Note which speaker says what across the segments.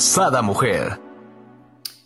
Speaker 1: Sada Mujer.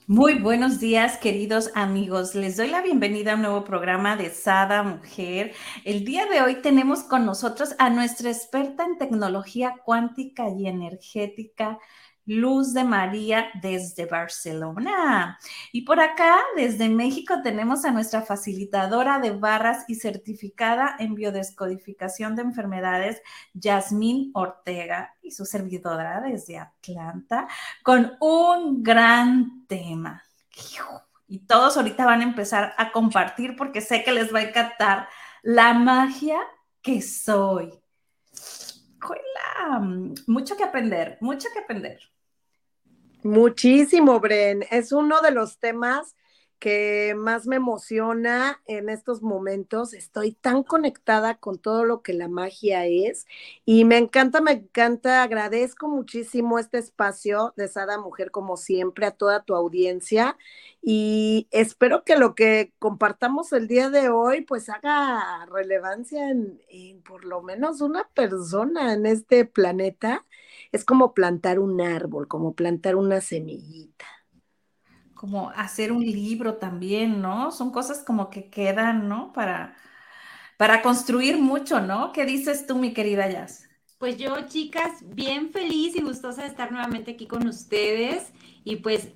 Speaker 2: Muy buenos días, queridos amigos. Les doy la bienvenida a un nuevo programa de Sada Mujer. El día de hoy tenemos con nosotros a nuestra experta en tecnología cuántica y energética, Luz de María desde Barcelona. Y por acá, desde México, tenemos a nuestra facilitadora de barras y certificada en biodescodificación de enfermedades, Yasmín Ortega, y su servidora desde Atlanta, con un gran tema. Y todos ahorita van a empezar a compartir porque sé que les va a encantar la magia que soy. Mucho que aprender, mucho que aprender.
Speaker 3: Muchísimo, Bren. Es uno de los temas que más me emociona en estos momentos. Estoy tan conectada con todo lo que la magia es y me encanta, me encanta. Agradezco muchísimo este espacio de Sada Mujer, como siempre, a toda tu audiencia y espero que lo que compartamos el día de hoy pues haga relevancia en, en por lo menos una persona en este planeta es como plantar un árbol, como plantar una semillita.
Speaker 2: Como hacer un libro también, ¿no? Son cosas como que quedan, ¿no? Para, para construir mucho, ¿no? ¿Qué dices tú, mi querida Jazz?
Speaker 4: Pues yo, chicas, bien feliz y gustosa de estar nuevamente aquí con ustedes y pues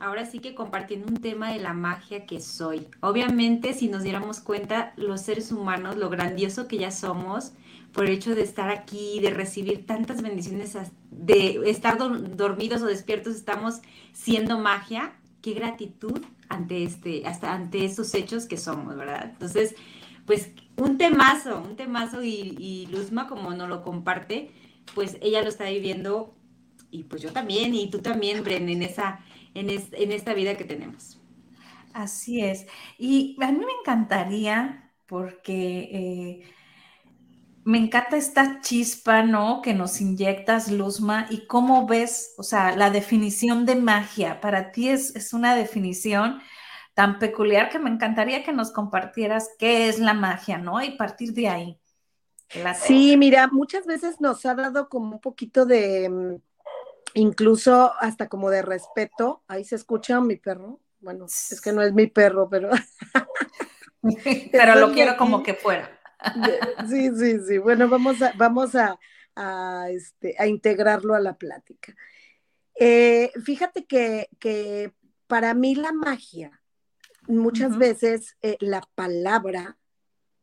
Speaker 4: ahora sí que compartiendo un tema de la magia que soy. Obviamente, si nos diéramos cuenta, los seres humanos, lo grandioso que ya somos, por el hecho de estar aquí, de recibir tantas bendiciones, de estar dormidos o despiertos, estamos siendo magia. Qué gratitud ante este, hasta ante estos hechos que somos, ¿verdad? Entonces, pues un temazo, un temazo y, Luzma como no lo comparte, pues ella lo está viviendo y pues yo también y tú también, Bren, en esa, en, en esta vida que tenemos.
Speaker 2: Así es. Y a mí me encantaría porque eh, me encanta esta chispa, ¿no? Que nos inyectas, Luzma, y cómo ves, o sea, la definición de magia. Para ti es, es una definición tan peculiar que me encantaría que nos compartieras qué es la magia, ¿no? Y partir de ahí.
Speaker 3: Sí, mira, muchas veces nos ha dado como un poquito de, mm, incluso hasta como de respeto. Ahí se escucha mi perro. Bueno, es que no es mi perro, pero...
Speaker 2: pero lo quiero como que fuera.
Speaker 3: Sí, sí, sí. Bueno, vamos a, vamos a, este, a integrarlo a la plática. Eh, fíjate que, que, para mí la magia, muchas veces eh, la palabra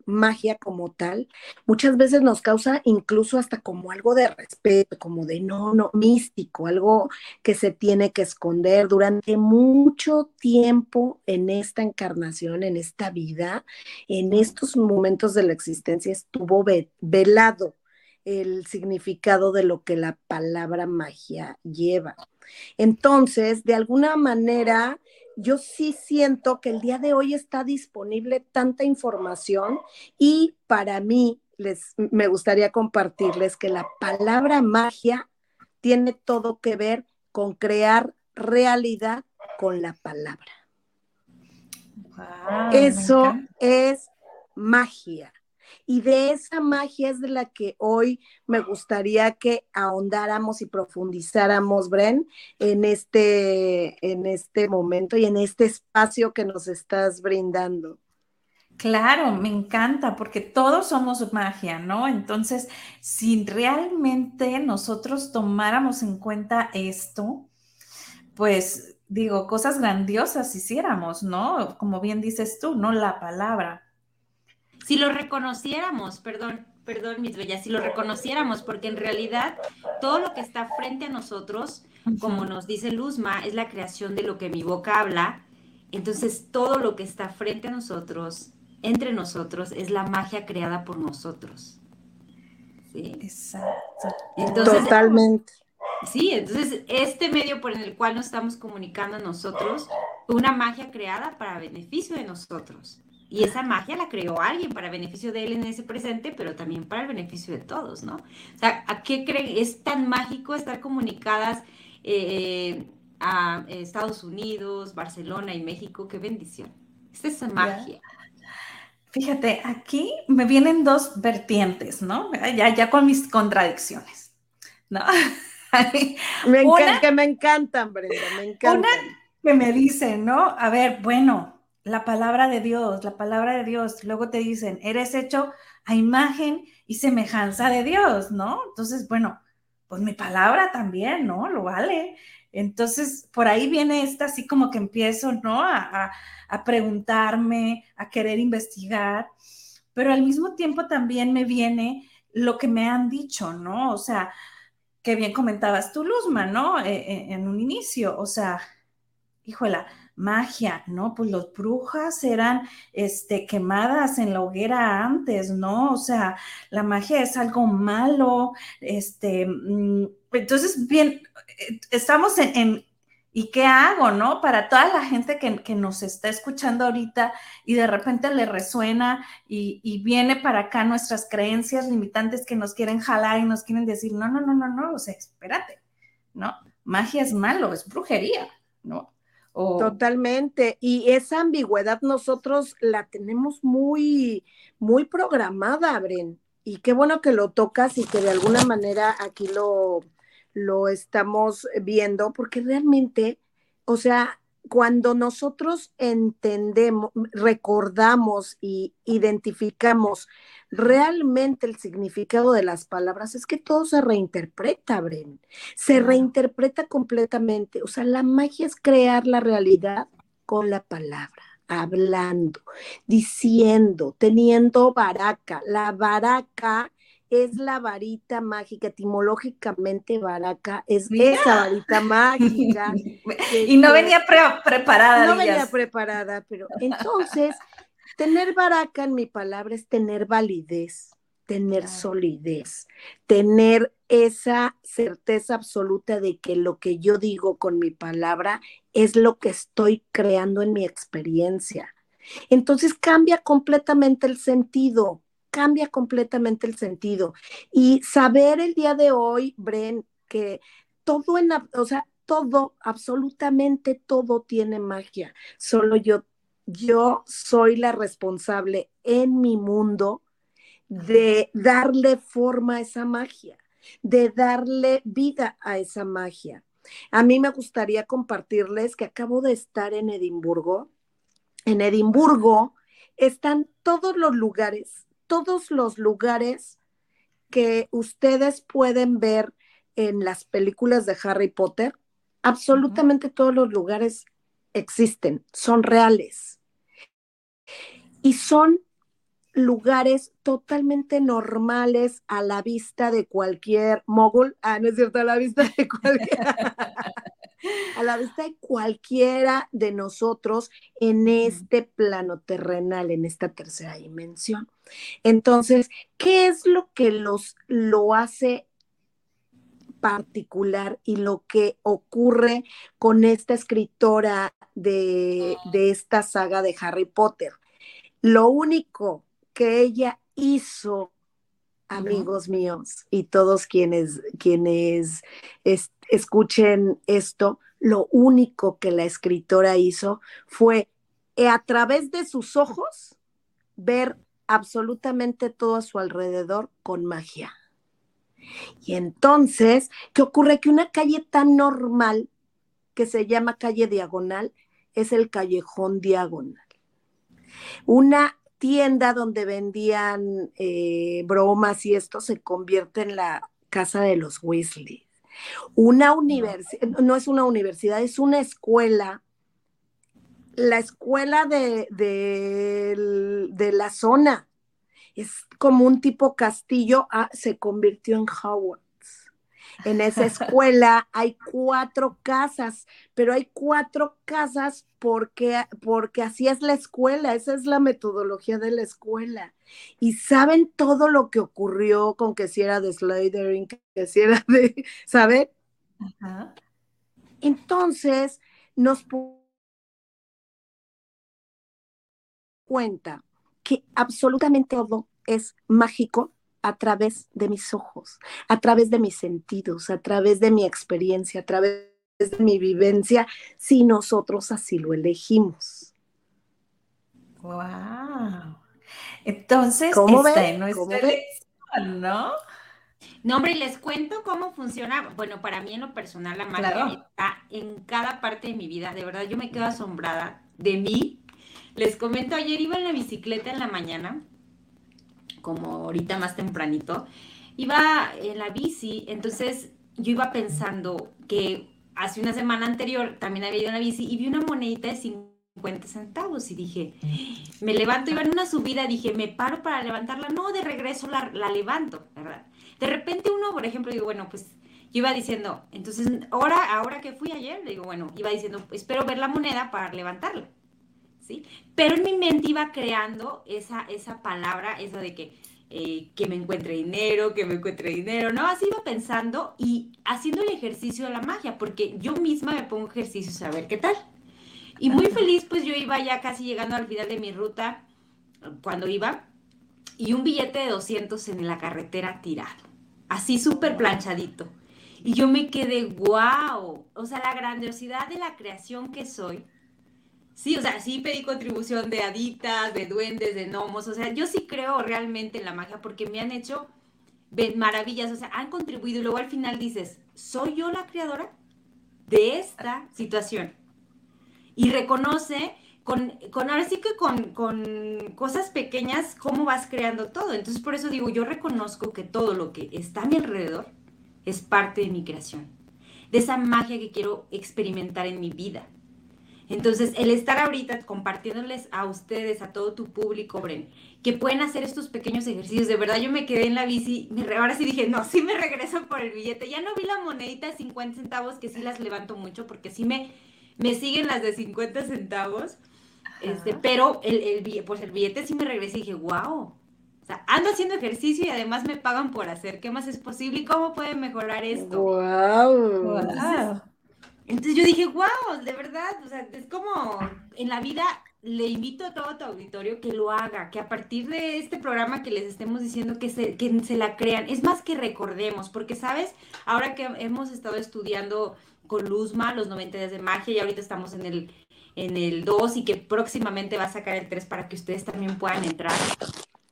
Speaker 3: magia como tal, muchas veces nos causa incluso hasta como algo de respeto, como de no, no, místico, algo que se tiene que esconder durante mucho tiempo en esta encarnación, en esta vida, en estos momentos de la existencia estuvo velado el significado de lo que la palabra magia lleva. Entonces, de alguna manera, yo sí siento que el día de hoy está disponible tanta información y para mí les me gustaría compartirles que la palabra magia tiene todo que ver con crear realidad con la palabra. Eso es magia. Y de esa magia es de la que hoy me gustaría que ahondáramos y profundizáramos, Bren, en este, en este momento y en este espacio que nos estás brindando.
Speaker 2: Claro, me encanta porque todos somos magia, ¿no? Entonces, si realmente nosotros tomáramos en cuenta esto, pues digo, cosas grandiosas hiciéramos, ¿no? Como bien dices tú, ¿no? La palabra
Speaker 4: si lo reconociéramos, perdón, perdón, mis bellas, si lo reconociéramos, porque en realidad todo lo que está frente a nosotros, como nos dice Luzma, es la creación de lo que mi boca habla. Entonces, todo lo que está frente a nosotros, entre nosotros, es la magia creada por nosotros.
Speaker 3: ¿Sí? Exacto. Entonces, Totalmente.
Speaker 4: Sí, entonces este medio por el cual nos estamos comunicando nosotros, una magia creada para beneficio de nosotros. Y esa magia la creó alguien para beneficio de él en ese presente, pero también para el beneficio de todos, ¿no? O sea, ¿a qué creen? Es tan mágico estar comunicadas eh, a Estados Unidos, Barcelona y México. ¡Qué bendición! Esta es magia.
Speaker 2: Fíjate, aquí me vienen dos vertientes, ¿no? Ya, ya con mis contradicciones, ¿no?
Speaker 3: me encanta, que me encantan, Brenda, me encantan. Una
Speaker 2: que me dicen, ¿no? A ver, bueno, la palabra de Dios, la palabra de Dios. Luego te dicen, eres hecho a imagen y semejanza de Dios, ¿no? Entonces, bueno, pues mi palabra también, ¿no? Lo vale. Entonces, por ahí viene esta así como que empiezo, ¿no? A, a, preguntarme, a querer investigar, pero al mismo tiempo también me viene lo que me han dicho, ¿no? O sea, que bien comentabas tú, Luzma, ¿no? E, e, en un inicio, o sea, híjola, magia, ¿no? Pues los brujas eran este, quemadas en la hoguera antes, ¿no? O sea, la magia es algo malo, este, mm, entonces, bien, eh, estamos en, ¿y qué hago, no? Para toda la gente que, nos está escuchando ahorita y de repente le resuena y, y, viene para acá nuestras creencias limitantes que nos quieren jalar y nos quieren decir, no, no, no, no, no, o sea, espérate, ¿no? Magia es malo, es brujería, ¿no?
Speaker 3: Totalmente. Y esa ambigüedad nosotros la tenemos muy, muy programada, Bren. Y qué bueno que lo tocas y que de alguna manera aquí lo, lo estamos viendo, porque realmente, o sea, cuando nosotros entendemos, recordamos y identificamos realmente el significado de las palabras, es que todo se reinterpreta, Bren. Se reinterpreta completamente. O sea, la magia es crear la realidad con la palabra hablando, diciendo, teniendo baraca. La baraca es la varita mágica, etimológicamente baraca, es esa varita mágica.
Speaker 2: y no venía preparada.
Speaker 3: No venía preparada, pero entonces, tener baraca en mi palabra es tener validez, tener solidez, tener esa certeza absoluta de que lo que yo digo con mi palabra es lo que estoy creando en mi experiencia. Entonces cambia completamente el sentido cambia completamente el sentido. Y saber el día de hoy, Bren, que todo en, o sea, todo, absolutamente todo tiene magia. Solo yo, yo soy la responsable en mi mundo de darle forma a esa magia, de darle vida a esa magia. A mí me gustaría compartirles que acabo de estar en Edimburgo. En Edimburgo están todos los lugares todos los lugares que ustedes pueden ver en las películas de Harry Potter, absolutamente todos los lugares existen, son reales. Y son lugares totalmente normales a la vista de cualquier mogul. Ah, no es cierto, a la vista de cualquier. a la vista de cualquiera de nosotros en este plano terrenal, en esta tercera dimensión. Entonces, ¿qué es lo que los, lo hace particular y lo que ocurre con esta escritora de, de esta saga de Harry Potter? Lo único que ella hizo amigos míos y todos quienes, quienes escuchen esto, lo único que la escritora hizo fue eh, a través de sus ojos ver absolutamente todo a su alrededor con magia. Y entonces, ¿qué ocurre? Que una calle tan normal que se llama calle diagonal es el callejón diagonal. Una tienda donde vendían eh, bromas y esto se convierte en la casa de los Weasley. Una universidad, no es una universidad, es una escuela, la escuela de, de, la zona. Es como un tipo castillo, ah, se convirtió en Howard. En esa escuela hay cuatro casas, pero hay cuatro casas porque, porque así es la escuela, esa es la metodología de la escuela. Y saben todo lo que ocurrió con que si era de Slytherin, que si era de, ¿saben? Entonces, nos cuenta que absolutamente todo es mágico a través de mis ojos, a través de mis sentidos, a través de mi experiencia, a través de mi vivencia, si nosotros así lo elegimos.
Speaker 2: Wow. Entonces, ¿Cómo está en nuestra elección, ¿no?
Speaker 4: No, hombre, les cuento cómo funciona. Bueno, para mí en lo personal la magia está en cada parte de mi vida. De verdad, yo me quedo asombrada de mí. Les comento, ayer iba en la bicicleta en la mañana, como ahorita más tempranito. Iba en la bici, entonces yo iba pensando que hace una semana anterior también había ido en la bici y vi una monedita de 50 centavos y dije, me levanto, iba en una subida, dije, me paro para levantarla, no, de regreso la, la levanto, ¿verdad? De repente uno, por ejemplo, digo, bueno, pues yo iba diciendo, entonces, ahora, ahora que fui ayer, digo, bueno, iba diciendo, espero ver la moneda para levantarla, ¿sí? Pero en mi mente iba creando esa, esa palabra, esa de que, eh, que me encuentre dinero, que me encuentre dinero, ¿no? Así iba pensando y haciendo el ejercicio de la magia, porque yo misma me pongo ejercicios a ver qué tal. Y muy feliz, pues yo iba ya casi llegando al final de mi ruta, cuando iba, y un billete de 200 en la carretera tirado así súper planchadito. Y yo me quedé, wow, o sea, la grandiosidad de la creación que soy. Sí, o sea, sí pedí contribución de haditas, de duendes, de gnomos, o sea, yo sí creo realmente en la magia porque me han hecho maravillas, o sea, han contribuido y luego al final dices, ¿soy yo la creadora de esta situación? Y reconoce con, con ahora sí que con, con, cosas pequeñas, cómo vas creando todo. Entonces, por eso digo, yo reconozco que todo lo que está a mi alrededor es parte de mi creación, de esa magia que quiero experimentar en mi vida. Entonces, el estar ahorita compartiéndoles a ustedes, a todo tu público, Bren, que pueden hacer estos pequeños ejercicios. De verdad, yo me quedé en la bici, ahora sí dije, no, sí me regreso por el billete. Ya no vi la monedita de 50 centavos, que sí las levanto mucho, porque sí me, me siguen las de 50 centavos. Este, pero el, el, pues el billete sí me regresé y dije, wow. O sea, ando haciendo ejercicio y además me pagan por hacer. ¿Qué más es posible y cómo puede mejorar esto?
Speaker 3: Wow.
Speaker 4: Entonces, yo dije, wow, de verdad, o sea, es como en la vida le invito a todo tu auditorio que lo haga, que a partir de este programa que les estemos diciendo que se, que se la crean, es más que recordemos, porque sabes, ahora que hemos estado estudiando con Luzma los 90 días de magia y ahorita estamos en el en el 2 y que próximamente va a sacar el 3 para que ustedes también puedan entrar.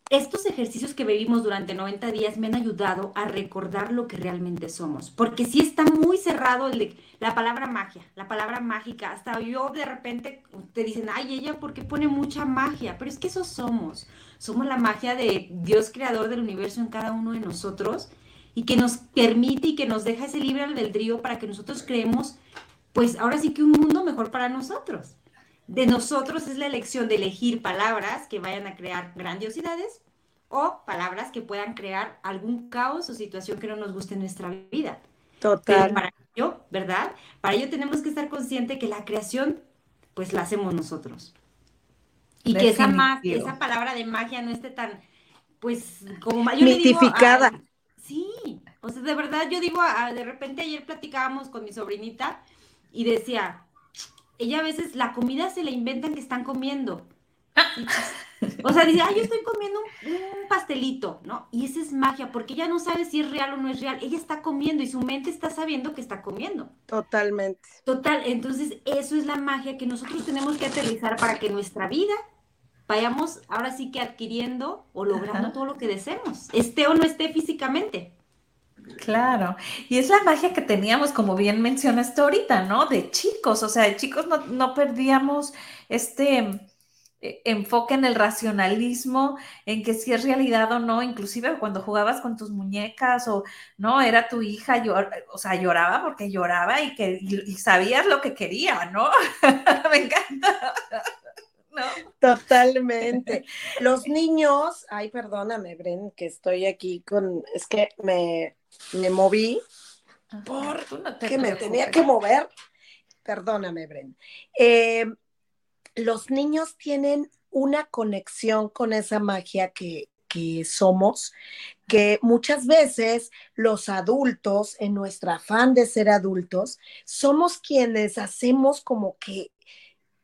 Speaker 4: Estos ejercicios que vivimos durante 90 días me han ayudado a recordar lo que realmente somos, porque si está muy cerrado el la palabra magia, la palabra mágica, hasta yo de repente te dicen, ay, ella, ¿por qué pone mucha magia? Pero es que eso somos, somos la magia de Dios creador del universo en cada uno de nosotros y que nos permite y que nos deja ese libre albedrío para que nosotros creemos pues ahora sí que un mundo mejor para nosotros. De nosotros es la elección de elegir palabras que vayan a crear grandiosidades o palabras que puedan crear algún caos o situación que no nos guste en nuestra vida.
Speaker 3: Total.
Speaker 4: para ello, ¿verdad? Para ello tenemos que estar conscientes que la creación, pues la hacemos nosotros. Y que esa, esa palabra de magia no esté tan, pues, como mayor.
Speaker 3: Mitificada.
Speaker 4: sí, o sea, de verdad yo digo, de repente ayer platicábamos con mi sobrinita y decía, ella a veces la comida se le inventan que están comiendo. O sea, dice, ay, yo estoy comiendo un, pastelito, ¿no? Y esa es magia, porque ella no sabe si es real o no es real. Ella está comiendo y su mente está sabiendo que está comiendo.
Speaker 3: Totalmente.
Speaker 4: Total, entonces eso es la magia que nosotros tenemos que aterrizar para que nuestra vida vayamos ahora sí que adquiriendo o logrando todo lo que deseemos, esté o no esté físicamente.
Speaker 2: Claro, y es la magia que teníamos, como bien mencionaste ahorita, ¿no? De chicos, o sea, de chicos no, perdíamos este enfoque en el racionalismo, en que si es realidad o no, inclusive cuando jugabas con tus muñecas o no, era tu hija, o sea, lloraba porque lloraba y que sabías lo que quería, ¿no? Me encanta.
Speaker 3: Totalmente. Los niños, ay, perdóname, Bren, que estoy aquí con, es que me, me moví porque me tenía que mover. Perdóname, Bren. Eh, los niños tienen una conexión con esa magia que, que somos, que muchas veces los adultos, en nuestro afán de ser adultos, somos quienes hacemos como que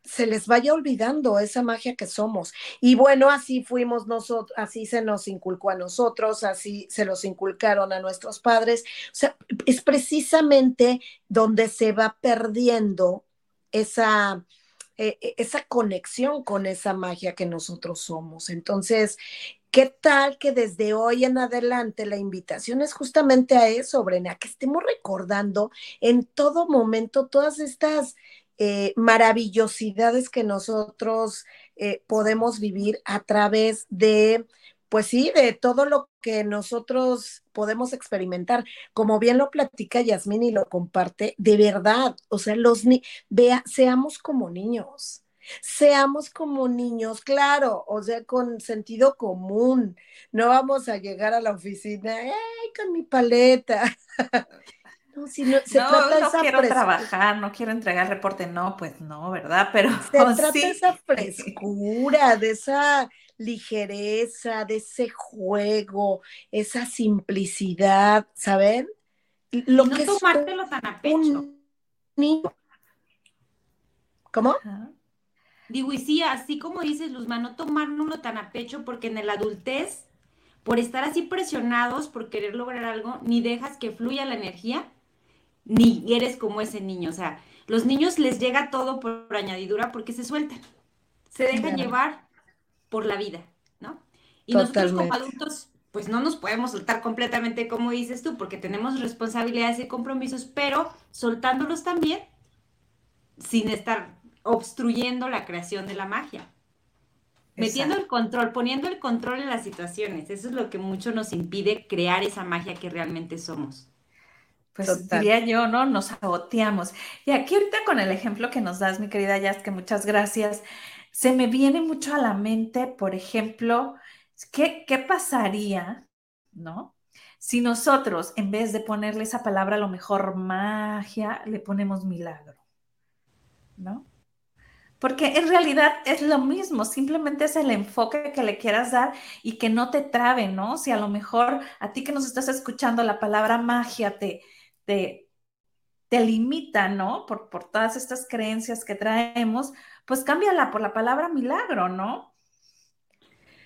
Speaker 3: se les vaya olvidando esa magia que somos. Y bueno, así fuimos nosotros, así se nos inculcó a nosotros, así se los inculcaron a nuestros padres. O sea, es precisamente donde se va perdiendo esa, eh, eh, esa conexión con esa magia que nosotros somos. Entonces, ¿qué tal que desde hoy en adelante la invitación es justamente a eso, Brena, que estemos recordando en todo momento todas estas eh, maravillosidades que nosotros podemos vivir a través de pues sí, de todo lo que nosotros podemos experimentar. Como bien lo platica Yasmín y lo comparte, de verdad, o sea, los ni vea, seamos como niños. Seamos como niños, claro, o sea, con sentido común. No vamos a llegar a la oficina, ¡ay, con mi paleta!
Speaker 2: No, si no, se trata no quiero trabajar, no quiero entregar reporte, no, pues no, ¿verdad? Pero
Speaker 3: se trata de esa frescura, de esa ligereza, de ese juego, esa simplicidad, ¿saben?
Speaker 4: Lo no que tomártelo tan a pecho.
Speaker 3: ¿Cómo?
Speaker 4: Digo, y sí, así como dices, Luzma, no tomárnoslo tan a pecho porque en la adultez, por estar así presionados por querer lograr algo, ni dejas que fluya la energía, ni eres como ese niño. O sea, los niños les llega todo por añadidura porque se sueltan, se dejan llevar por la vida, ¿no? Y nosotros como adultos, pues no nos podemos soltar completamente como dices tú, porque tenemos responsabilidades y compromisos, pero soltándolos también sin estar obstruyendo la creación de la magia. Metiendo el control, poniendo el control en las situaciones. Eso es lo que mucho nos impide crear esa magia que realmente somos.
Speaker 2: Pues diría yo, ¿no? Nos saboteamos. Y aquí ahorita con el ejemplo que nos das, mi querida Jazz, que muchas gracias, se me viene mucho a la mente, por ejemplo, ¿qué, qué pasaría, ¿no? Si nosotros, en vez de ponerle esa palabra a lo mejor magia, le ponemos milagro, ¿no? Porque en realidad es lo mismo, simplemente es el enfoque que le quieras dar y que no te trabe, ¿no? Si a lo mejor a ti que nos estás escuchando la palabra magia te, te, te limita, ¿no? Por, por todas estas creencias que traemos, pues cámbiala por la palabra milagro, ¿no?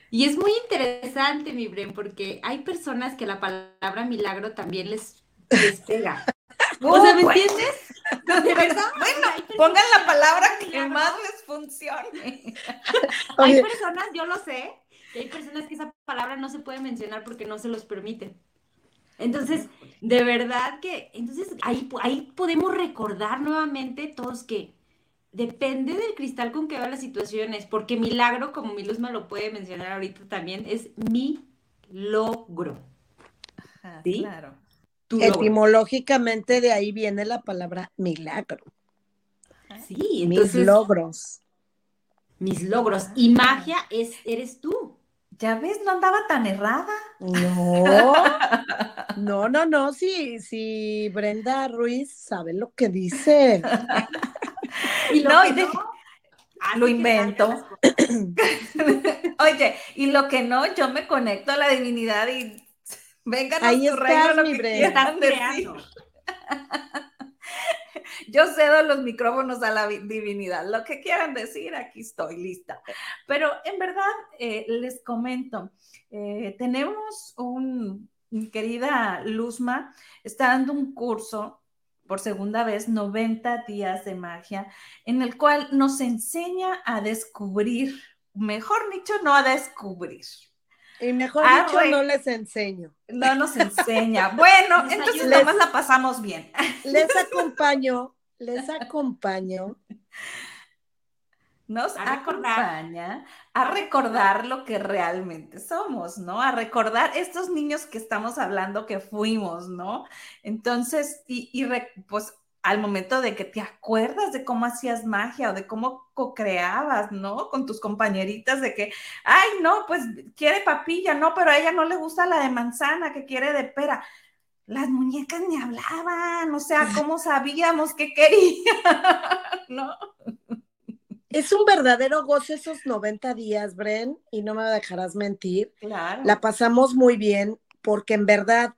Speaker 4: Y es muy interesante, mi Bren, porque hay personas que la palabra milagro también les, les pega.
Speaker 2: o sea, ¿me entiendes? ¿De verdad? Bueno, pongan la palabra que más les funcione.
Speaker 4: hay personas, yo lo sé, que hay personas que esa palabra no se puede mencionar porque no se los permiten. Entonces, de verdad que, entonces ahí, ahí podemos recordar nuevamente todos que depende del cristal con que va las situaciones, porque milagro, como mi luz me lo puede mencionar ahorita también, es mi logro.
Speaker 2: ¿Sí? Claro.
Speaker 3: Etimológicamente de ahí viene la palabra milagro.
Speaker 4: Sí,
Speaker 3: mis logros.
Speaker 4: Mis logros. Y magia es, eres tú.
Speaker 2: Ya ves, no andaba tan errada.
Speaker 3: No, no, no, no, sí, sí, Brenda Ruiz sabe lo que dice.
Speaker 2: y lo, lo invento. Oye, y lo que no, yo me conecto a la divinidad y vengan a su reino lo que quieran decir. Yo cedo los micrófonos a la divinidad. Lo que quieran decir, aquí estoy lista. Pero en verdad, eh, les comento, eh, tenemos un, mi querida Luzma, está dando un curso por segunda vez 90 días de magia, en el cual nos enseña a descubrir, mejor dicho, no a descubrir.
Speaker 3: Y mejor dicho, no les enseño.
Speaker 2: No nos enseña. Bueno, entonces nada más la pasamos bien.
Speaker 3: Les acompaño, les acompaño
Speaker 2: nos acompaña a recordar lo que realmente somos, ¿no? A recordar estos niños que estamos hablando que fuimos, ¿no? Entonces, y, pues al momento de que te acuerdas de cómo hacías magia o de cómo co-creabas, ¿no? Con tus compañeritas de que, ay, no, pues quiere papilla, no, pero a ella no le gusta la de manzana, que quiere de pera. Las muñecas ni hablaban, o sea, ¿cómo sabíamos qué quería? ¿No?
Speaker 3: Es un verdadero gozo esos 90 días, Bren, y no me dejarás mentir.
Speaker 2: Claro.
Speaker 3: La pasamos muy bien porque en verdad,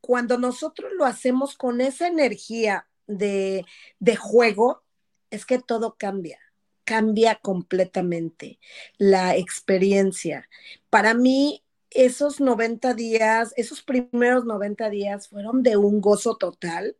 Speaker 3: cuando nosotros lo hacemos con esa energía de, de juego, es que todo cambia cambia completamente la experiencia. Para mí, esos 90 días, esos primeros 90 días fueron de un gozo total.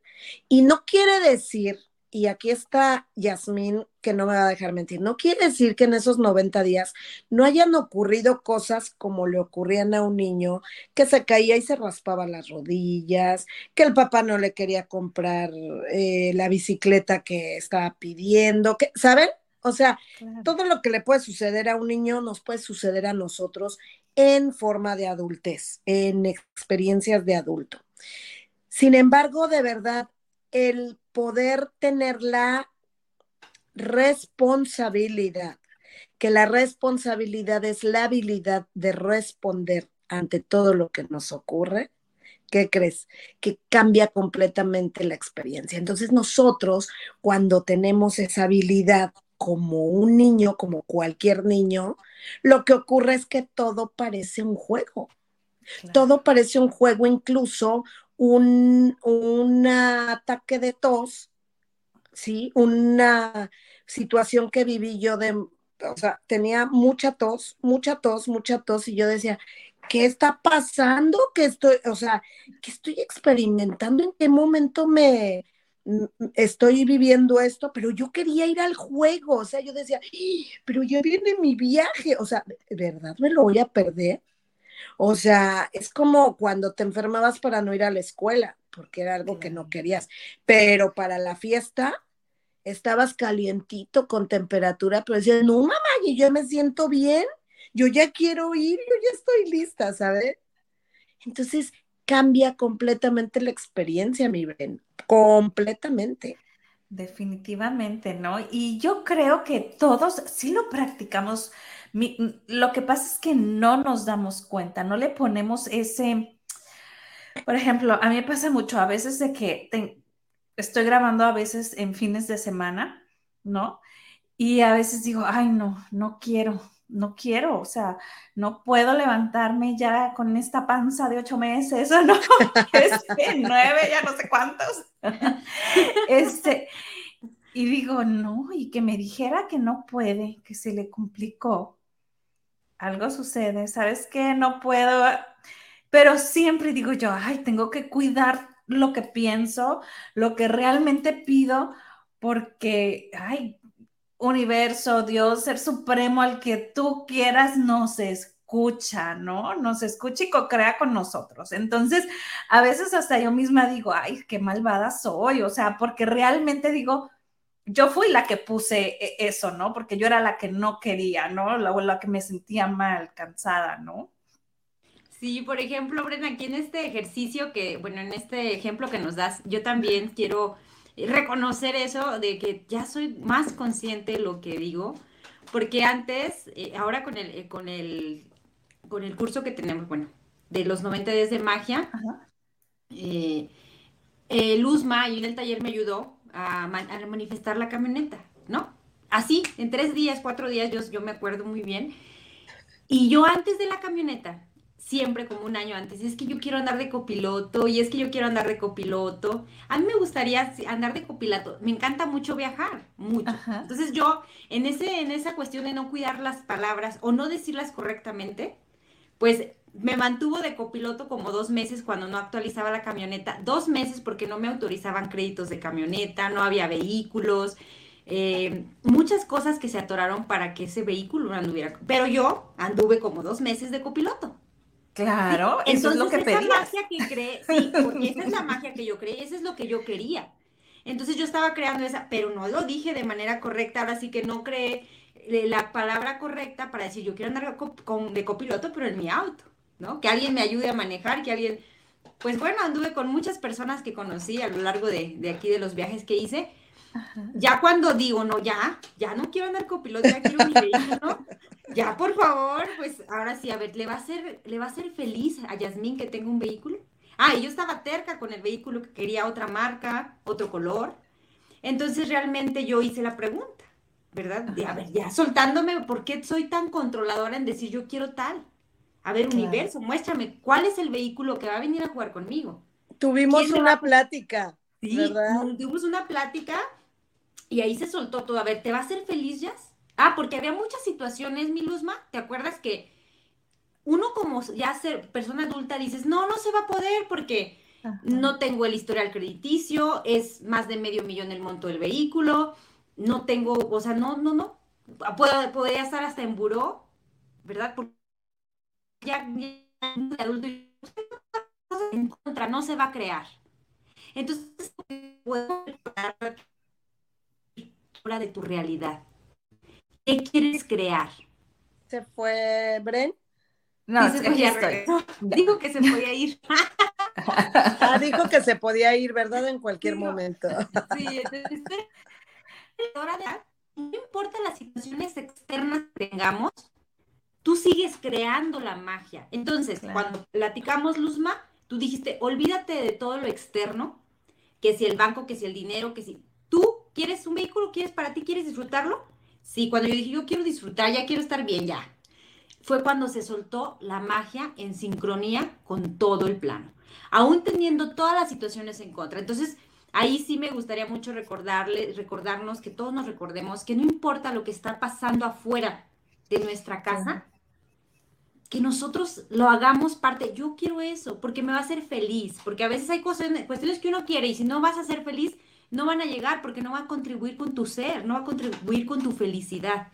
Speaker 3: Y no quiere decir, y aquí está Yasmín, que no me va a dejar mentir, no quiere decir que en esos 90 días no hayan ocurrido cosas como le ocurrían a un niño que se caía y se raspaba las rodillas, que el papá no le quería comprar eh, la bicicleta que estaba pidiendo, que, ¿saben? O sea, todo lo que le puede suceder a un niño nos puede suceder a nosotros en forma de adultez, en experiencias de adulto. Sin embargo, de verdad, el poder tener la responsabilidad, que la responsabilidad es la habilidad de responder ante todo lo que nos ocurre, ¿qué crees? Que cambia completamente la experiencia. Entonces nosotros, cuando tenemos esa habilidad como un niño, como cualquier niño, lo que ocurre es que todo parece un juego. Todo parece un juego, incluso un, un ataque de tos, ¿sí? Una situación que viví yo de, o sea, tenía mucha tos, mucha tos, mucha tos, y yo decía, ¿qué está pasando? ¿Qué estoy, o sea, qué estoy experimentando? ¿En qué momento me, estoy viviendo esto, pero yo quería ir al juego, o sea, yo decía, pero ya viene mi viaje, o sea, ¿de verdad me lo voy a perder? O sea, es como cuando te enfermabas para no ir a la escuela, porque era algo que no querías, pero para la fiesta estabas calientito con temperatura, pero decías, no, mamá, y yo me siento bien, yo ya quiero ir, yo ya estoy lista, ¿sabes? Entonces cambia completamente la experiencia, mi Bren completamente.
Speaker 2: Definitivamente, ¿no? Y yo creo que todos sí lo practicamos. Lo que pasa es que no nos damos cuenta, no le ponemos ese, por ejemplo, a mí me pasa mucho a veces de que estoy grabando a veces en fines de semana, ¿no? Y a veces digo, ay, no, no quiero, no quiero, o sea, no puedo levantarme ya con esta panza de ocho meses, o no, nueve, ya no sé cuántos. Este, y digo, no, y que me dijera que no puede, que se le complicó. Algo sucede, ¿sabes qué? No puedo, pero siempre digo yo, ay, tengo que cuidar lo que pienso, lo que realmente pido, porque, ay, universo, Dios, ser supremo, al que tú quieras, nos escucha, ¿no? Nos escucha y co-crea con nosotros. Entonces, a veces hasta yo misma digo, ay, qué malvada soy, o sea, porque realmente digo, yo fui la que puse e-, eso, ¿no? Porque yo era la que no quería, ¿no? La, la que me sentía mal, cansada, ¿no?
Speaker 4: Sí, por ejemplo, Brenda, aquí en este ejercicio que, bueno, en este ejemplo que nos das, yo también quiero reconocer eso de que ya soy más consciente de lo que digo, porque antes, eh, ahora con el, eh, con, el, con el curso que tenemos, bueno, de los 90 días de magia, eh, Luzma y en el taller me ayudó a, a, manifestar la camioneta, ¿no? Así, en tres días, cuatro días, yo, yo me acuerdo muy bien. Y yo antes de la camioneta, siempre como un año antes, es que yo quiero andar de copiloto y es que yo quiero andar de copiloto. A mí me gustaría andar de copiloto, me encanta mucho viajar, mucho. Entonces yo en, ese, en esa cuestión de no cuidar las palabras o no decirlas correctamente, pues me mantuvo de copiloto como dos meses cuando no actualizaba la camioneta, dos meses porque no me autorizaban créditos de camioneta, no había vehículos. Eh, muchas cosas que se atoraron para que ese vehículo no anduviera. Pero yo anduve como dos meses de copiloto.
Speaker 2: Claro, eso es lo que esa
Speaker 4: magia que cree, sí, porque esa es la magia que yo creí, eso es lo que yo quería. Entonces yo estaba creando esa, pero no lo dije de manera correcta, ahora sí que no creé eh, la palabra correcta para decir yo quiero andar con, de copiloto, pero en mi auto, ¿no? Que alguien me ayude a manejar, que alguien, pues bueno, anduve con muchas personas que conocí a lo largo de, de aquí de los viajes que hice, ya cuando digo, no, ya, ya no quiero andar copiloto, ya quiero mi vehículo, ya por favor, pues ahora sí, a ver, ¿le va a ser, le va a ser feliz a Yasmín que tenga un vehículo? Ah, y yo estaba terca con el vehículo que quería otra marca, otro color. Entonces realmente yo hice la pregunta, ¿verdad? De, a ver, ya soltándome, ¿por qué soy tan controladora en decir yo quiero tal? A ver, universo, muéstrame cuál es el vehículo que va a venir a jugar conmigo.
Speaker 3: Tuvimos una plática.
Speaker 4: Sí, ¿verdad? tuvimos una plática y ahí se soltó todo. A ver, ¿te va a hacer feliz, Jazz? Ah, porque había muchas situaciones, mi Luzma, ¿te acuerdas que uno como ya ser persona adulta dices, no, no se va a poder porque no tengo el historial crediticio, es más de medio millón el monto del vehículo, no tengo, o sea, no, no, no, Puedo, podría estar hasta en buró, ¿verdad? Porque ya, ya adulto en contra, no se va a crear. Entonces, puedo de tu realidad. ¿Qué quieres crear?
Speaker 3: ¿Se fue Bren?
Speaker 2: No, se estoy.
Speaker 4: Dijo que se podía ir.
Speaker 3: ah, dijo que se podía ir, ¿verdad? En cualquier momento.
Speaker 4: sí, entonces, hora de, no importa las situaciones externas que tengamos, tú sigues creando la magia. Entonces, cuando platicamos, Luzma, tú dijiste, olvídate de todo lo externo, que si el banco, que si el dinero, que si tú quieres un vehículo, quieres para ti, quieres disfrutarlo, Sí, cuando yo dije, yo quiero disfrutar, ya quiero estar bien, ya. Fue cuando se soltó la magia en sincronía con todo el plano, aún teniendo todas las situaciones en contra. Entonces, ahí sí me gustaría mucho recordarle, recordarnos que todos nos recordemos que no importa lo que está pasando afuera de nuestra casa, que nosotros lo hagamos parte. Yo quiero eso porque me va a hacer feliz, porque a veces hay cosas, cuestiones que uno quiere y si no vas a ser feliz, no van a llegar porque no va a contribuir con tu ser, no va a contribuir con tu felicidad.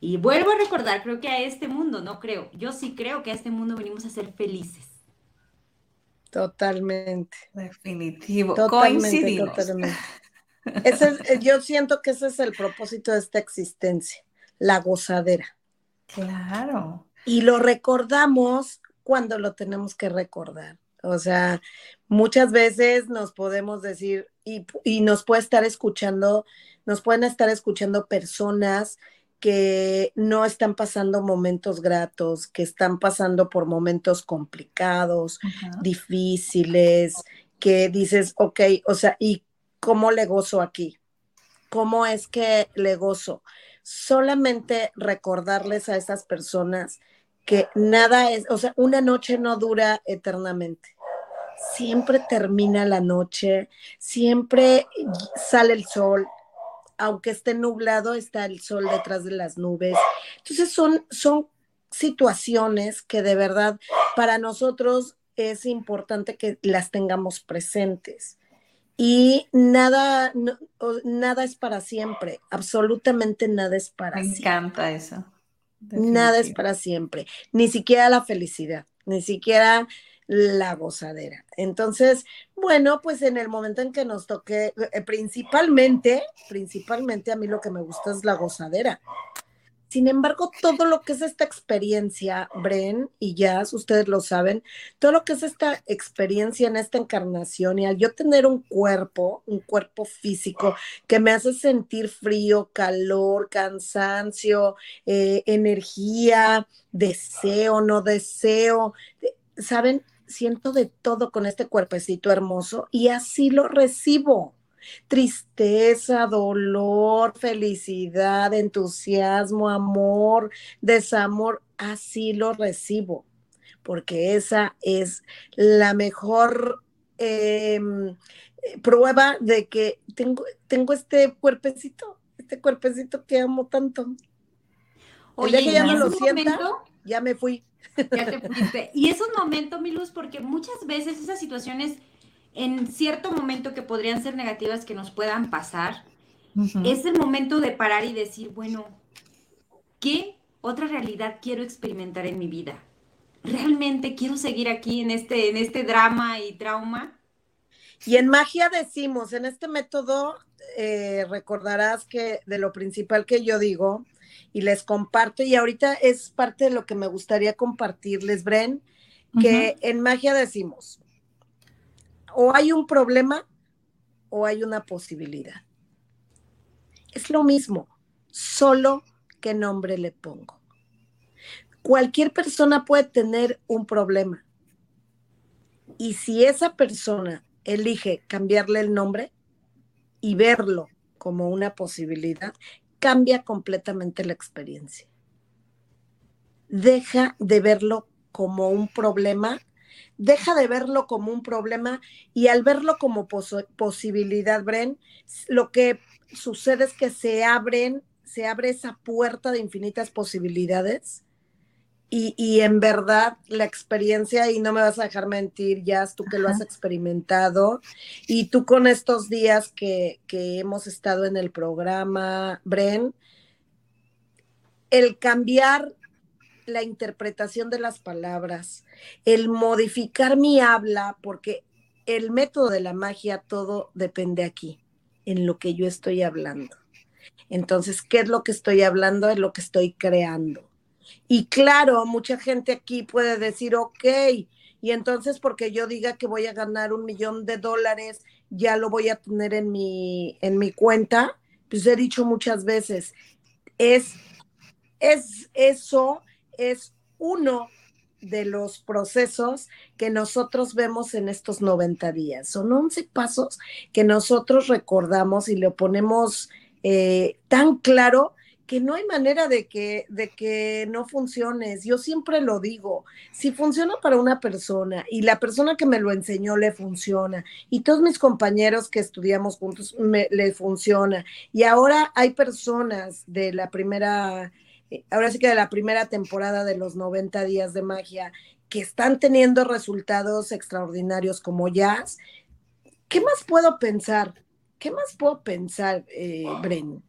Speaker 4: Y vuelvo a recordar, creo que a este mundo, no creo, yo sí creo que a este mundo venimos a ser felices.
Speaker 3: Totalmente.
Speaker 2: Definitivo.
Speaker 3: Totalmente, totalmente. Ese yo siento que ese es el propósito de esta existencia, la gozadera.
Speaker 2: Claro.
Speaker 3: Y lo recordamos cuando lo tenemos que recordar. O sea, muchas veces nos podemos decir, y, y, nos puede estar escuchando, nos pueden estar escuchando personas que no están pasando momentos gratos, que están pasando por momentos complicados, difíciles, que dices, ok, o sea, ¿y cómo le gozo aquí? ¿Cómo es que le gozo? Solamente recordarles a esas personas que nada es, o sea, una noche no dura eternamente. Siempre termina la noche, siempre sale el sol, aunque esté nublado, está el sol detrás de las nubes. Entonces son, son situaciones que de verdad para nosotros es importante que las tengamos presentes. Y nada, nada es para siempre, absolutamente nada es para
Speaker 2: siempre. Me encanta eso.
Speaker 3: Nada es para siempre, ni siquiera la felicidad, ni siquiera la gozadera. Entonces, bueno, pues en el momento en que nos toque, eh, principalmente, principalmente a mí lo que me gusta es la gozadera. Sin embargo, todo lo que es esta experiencia, Bren y Jazz, ustedes lo saben, todo lo que es esta experiencia en esta encarnación y al yo tener un cuerpo, un cuerpo físico que me hace sentir frío, calor, cansancio, eh, energía, deseo, no deseo, ¿saben? Siento de todo con este cuerpecito hermoso y así lo recibo tristeza, dolor, felicidad, entusiasmo, amor, desamor, así lo recibo, porque esa es la mejor em, prueba de que tengo, tengo este cuerpecito, este cuerpecito que amo tanto.
Speaker 4: Oye, ya me lo sienta,
Speaker 3: ya me fui.
Speaker 4: Ya te fuiste. Y es un momento, mi luz, porque muchas veces esas situaciones en cierto momento que podrían ser negativas que nos puedan pasar, es el momento de parar y decir, bueno, ¿qué otra realidad quiero experimentar en mi vida? ¿Realmente quiero seguir aquí en este, en este drama y trauma?
Speaker 3: Y en magia decimos, en este método, eh, recordarás que de lo principal que yo digo y les comparto, y ahorita es parte de lo que me gustaría compartirles, Bren, que en magia decimos, o hay un problema o hay una posibilidad. Es lo mismo, solo qué nombre le pongo. Cualquier persona puede tener un problema. Y si esa persona elige cambiarle el nombre y verlo como una posibilidad, cambia completamente la experiencia. Deja de verlo como un problema, deja de verlo como un problema y al verlo como posibilidad, Bren, lo que sucede es que se abren, se abre esa puerta de infinitas posibilidades y, en verdad la experiencia, y no me vas a dejar mentir, Jazz, tú que lo has experimentado, y tú con estos días que, que hemos estado en el programa, Bren, el cambiar la interpretación de las palabras, el modificar mi habla, porque el método de la magia todo depende aquí, en lo que yo estoy hablando. Entonces, ¿qué es lo que estoy hablando? Es lo que estoy creando. Y claro, mucha gente aquí puede decir, ok, y entonces porque yo diga que voy a ganar un millón de dólares, ya lo voy a tener en mi, en mi cuenta. Pues he dicho muchas veces, es, es eso, es uno de los procesos que nosotros vemos en estos 90 días. Son 11 pasos que nosotros recordamos y lo ponemos eh, tan claro que no hay manera de que, de que no funciones. Yo siempre lo digo, si funciona para una persona y la persona que me lo enseñó le funciona y todos mis compañeros que estudiamos juntos me, le funciona y ahora hay personas de la primera, ahora sí que de la primera temporada de los 90 días de magia que están teniendo resultados extraordinarios como jazz, ¿qué más puedo pensar? ¿Qué más puedo pensar, eh, Bren?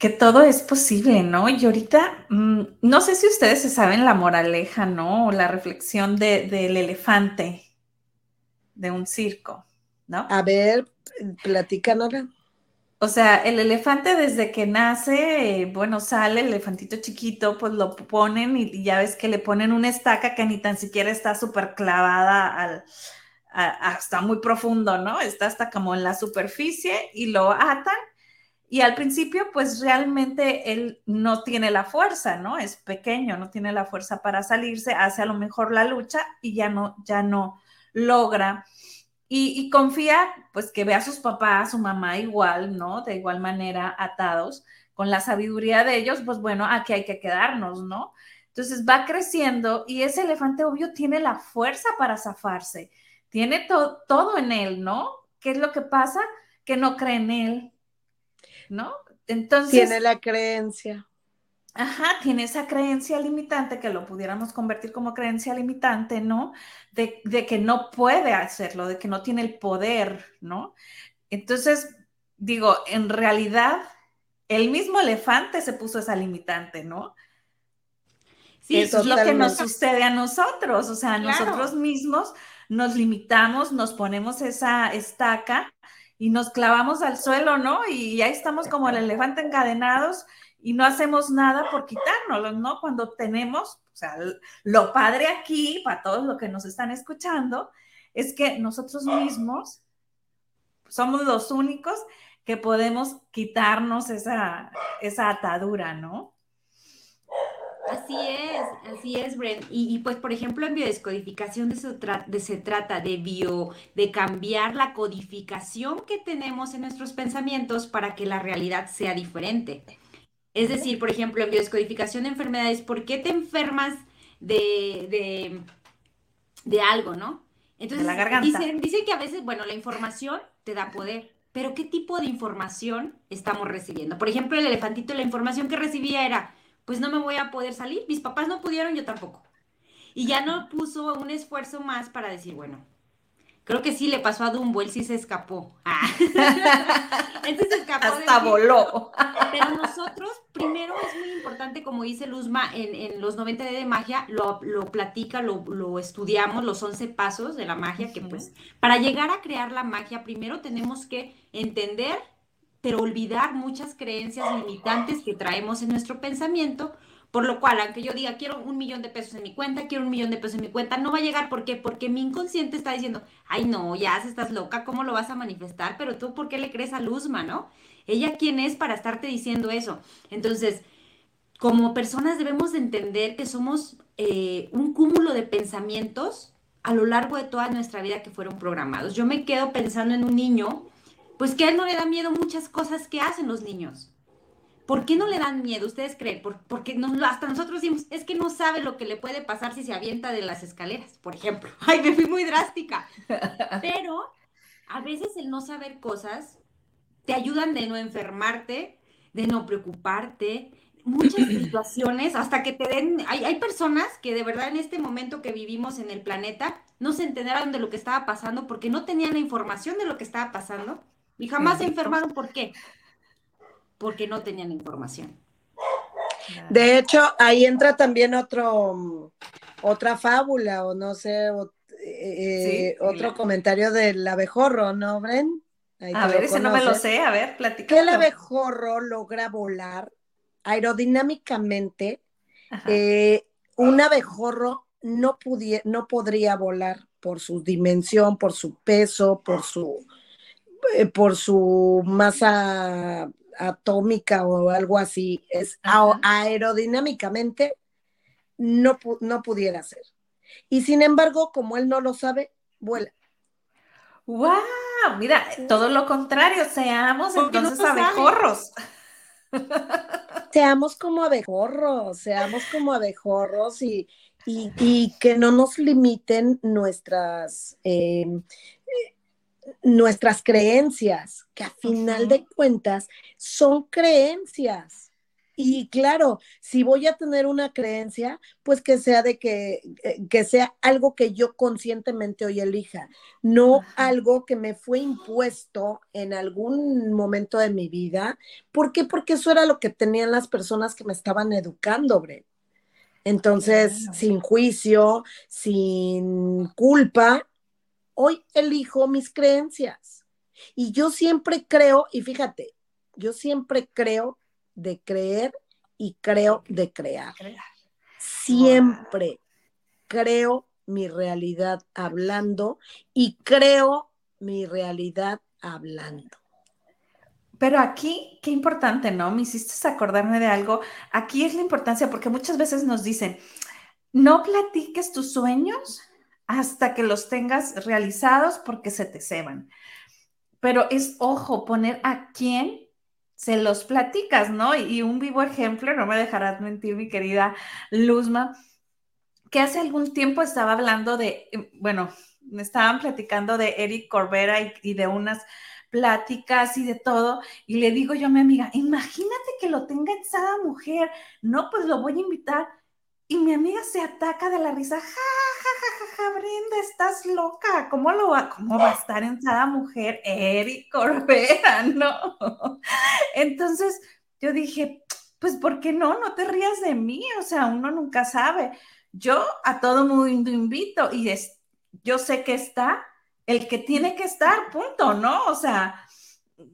Speaker 2: que todo es posible, ¿no? Y ahorita, mm, no sé si ustedes se saben la moraleja, ¿no? O la reflexión del elefante de un circo, ¿no?
Speaker 3: A ver, platícanos.
Speaker 2: O sea, el elefante desde que nace, bueno, sale el elefantito chiquito, pues lo ponen y ya ves que le ponen una estaca que ni tan siquiera está súper clavada al, hasta muy profundo, ¿no? Está hasta como en la superficie y lo atan y al principio, pues realmente él no tiene la fuerza, ¿no? Es pequeño, no tiene la fuerza para salirse, hace a lo mejor la lucha y ya no, ya no logra. Y, confía, pues que ve a sus papás, a su mamá igual, ¿no? De igual manera atados, con la sabiduría de ellos, pues bueno, aquí hay que quedarnos, ¿no? Entonces va creciendo y ese elefante obvio tiene la fuerza para zafarse, tiene todo en él, ¿no? ¿Qué es lo que pasa? Que no cree en él, ¿no?
Speaker 3: Entonces... Tiene la creencia.
Speaker 2: Ajá, tiene esa creencia limitante que lo pudiéramos convertir como creencia limitante, ¿no? De, que no puede hacerlo, de que no tiene el poder, ¿no? Entonces, digo, en realidad, el mismo elefante se puso esa limitante, ¿no? Sí, Eso es lo que nos sucede a nosotros, o sea, nosotros mismos nos limitamos, nos ponemos esa estaca y nos clavamos al suelo, ¿no? Y ahí estamos como el elefante encadenados y no hacemos nada por quitárnoslo, ¿no? Cuando tenemos, o sea, lo padre aquí, para todos los que nos están escuchando, es que nosotros mismos somos los únicos que podemos quitarnos esa, esa atadura, ¿no?
Speaker 4: Así es, así es, Bren. Y, pues, por ejemplo, en biodescodificación de, de se trata de bio, de cambiar la codificación que tenemos en nuestros pensamientos para que la realidad sea diferente. Es decir, por ejemplo, en biodescodificación de enfermedades, ¿por qué te enfermas de, de, de algo, no? Entonces, la garganta. Dicen, dicen que a veces, bueno, la información te da poder, pero ¿qué tipo de información estamos recibiendo? Por ejemplo, el elefantito, la información que recibía era pues no me voy a poder salir. Mis papás no pudieron, yo tampoco. Y ya no puso un esfuerzo más para decir, bueno, creo que sí le pasó a Dumbo, él sí se escapó. Ah.
Speaker 2: Entonces escapó. Hasta voló.
Speaker 4: Pero nosotros, primero es muy importante, como dice Luzma, en, los 90 de magia, lo, platica, lo, estudiamos, los 11 pasos de la magia, que pues para llegar a crear la magia, primero tenemos que entender pero olvidar muchas creencias limitantes que traemos en nuestro pensamiento, por lo cual, aunque yo diga, quiero un millón de pesos en mi cuenta, quiero un millón de pesos en mi cuenta, no va a llegar. ¿Por qué? Porque mi inconsciente está diciendo, ay, no, ya estás loca, ¿cómo lo vas a manifestar? Pero tú, ¿por qué le crees a Luzma, no? Ella, ¿quién es para estarte diciendo eso? Entonces, como personas debemos de entender que somos eh, un cúmulo de pensamientos a lo largo de toda nuestra vida que fueron programados. Yo me quedo pensando en un niño pues que a él no le da miedo muchas cosas que hacen los niños. ¿Por qué no le dan miedo? ¿Ustedes creen? porque hasta nosotros decimos, es que no sabe lo que le puede pasar si se avienta de las escaleras, por ejemplo. Ay, me fui muy drástica. Pero a veces el no saber cosas te ayudan de no enfermarte, de no preocuparte, muchas situaciones, hasta que te den, hay, hay, personas que de verdad en este momento que vivimos en el planeta no se enteraron de lo que estaba pasando porque no tenían la información de lo que estaba pasando y jamás se enfermaron. ¿Por qué? Porque no tenían información.
Speaker 3: De hecho, ahí entra también otro, otra fábula, o no sé, eh, otro comentario del abejorro, ¿no, Bren?
Speaker 2: a ver, ese no me lo sé, a ver, platica.
Speaker 3: Que el abejorro logra volar aerodinámicamente. Eh, un abejorro no, no podría volar por su dimensión, por su peso, por su, eh, por su masa atómica o algo así, es aerodinámicamente no, no pudiera ser. Y sin embargo, como él no lo sabe, vuela.
Speaker 2: ¡Wow! Mira, todo lo contrario, seamos entonces abejorros.
Speaker 3: Seamos como abejorros, seamos como abejorros y, y, que no nos limiten nuestras, eh, nuestras creencias, que a final de cuentas son creencias. Y claro, si voy a tener una creencia, pues que sea de que, eh, que sea algo que yo conscientemente hoy elija, no algo que me fue impuesto en algún momento de mi vida. ¿Por qué? Porque eso era lo que tenían las personas que me estaban educando, Bre. Entonces, sin juicio, sin culpa, hoy elijo mis creencias. Y yo siempre creo, y fíjate, yo siempre creo de creer y creo de crear. Siempre creo mi realidad hablando y creo mi realidad hablando.
Speaker 2: Pero aquí, qué importante, ¿no? Me hiciste acordarme de algo. Aquí es la importancia, porque muchas veces nos dicen, no platiques tus sueños hasta que los tengas realizados porque se te ceban. Pero es ojo poner a quién se los platicas, ¿no? Y un vivo ejemplo, no me dejarás mentir, mi querida Luzma, que hace algún tiempo estaba hablando de, em, bueno, me estaban platicando de Eric Corbera y, de unas pláticas y de todo, y le digo yo a mi amiga, imagínate que lo tenga esa mujer, no, pues lo voy a invitar y mi amiga se ataca de la risa, ja, ja, ja, ja, ja, Brenda, estás loca, ¿cómo, lo va, cómo va a estar en cada mujer Eric Corbera, no? Entonces yo dije, pues, ¿por qué no? No te rías de mí, o sea, uno nunca sabe. Yo a todo mundo invito y es, yo sé que está el que tiene que estar, punto, ¿no? O sea,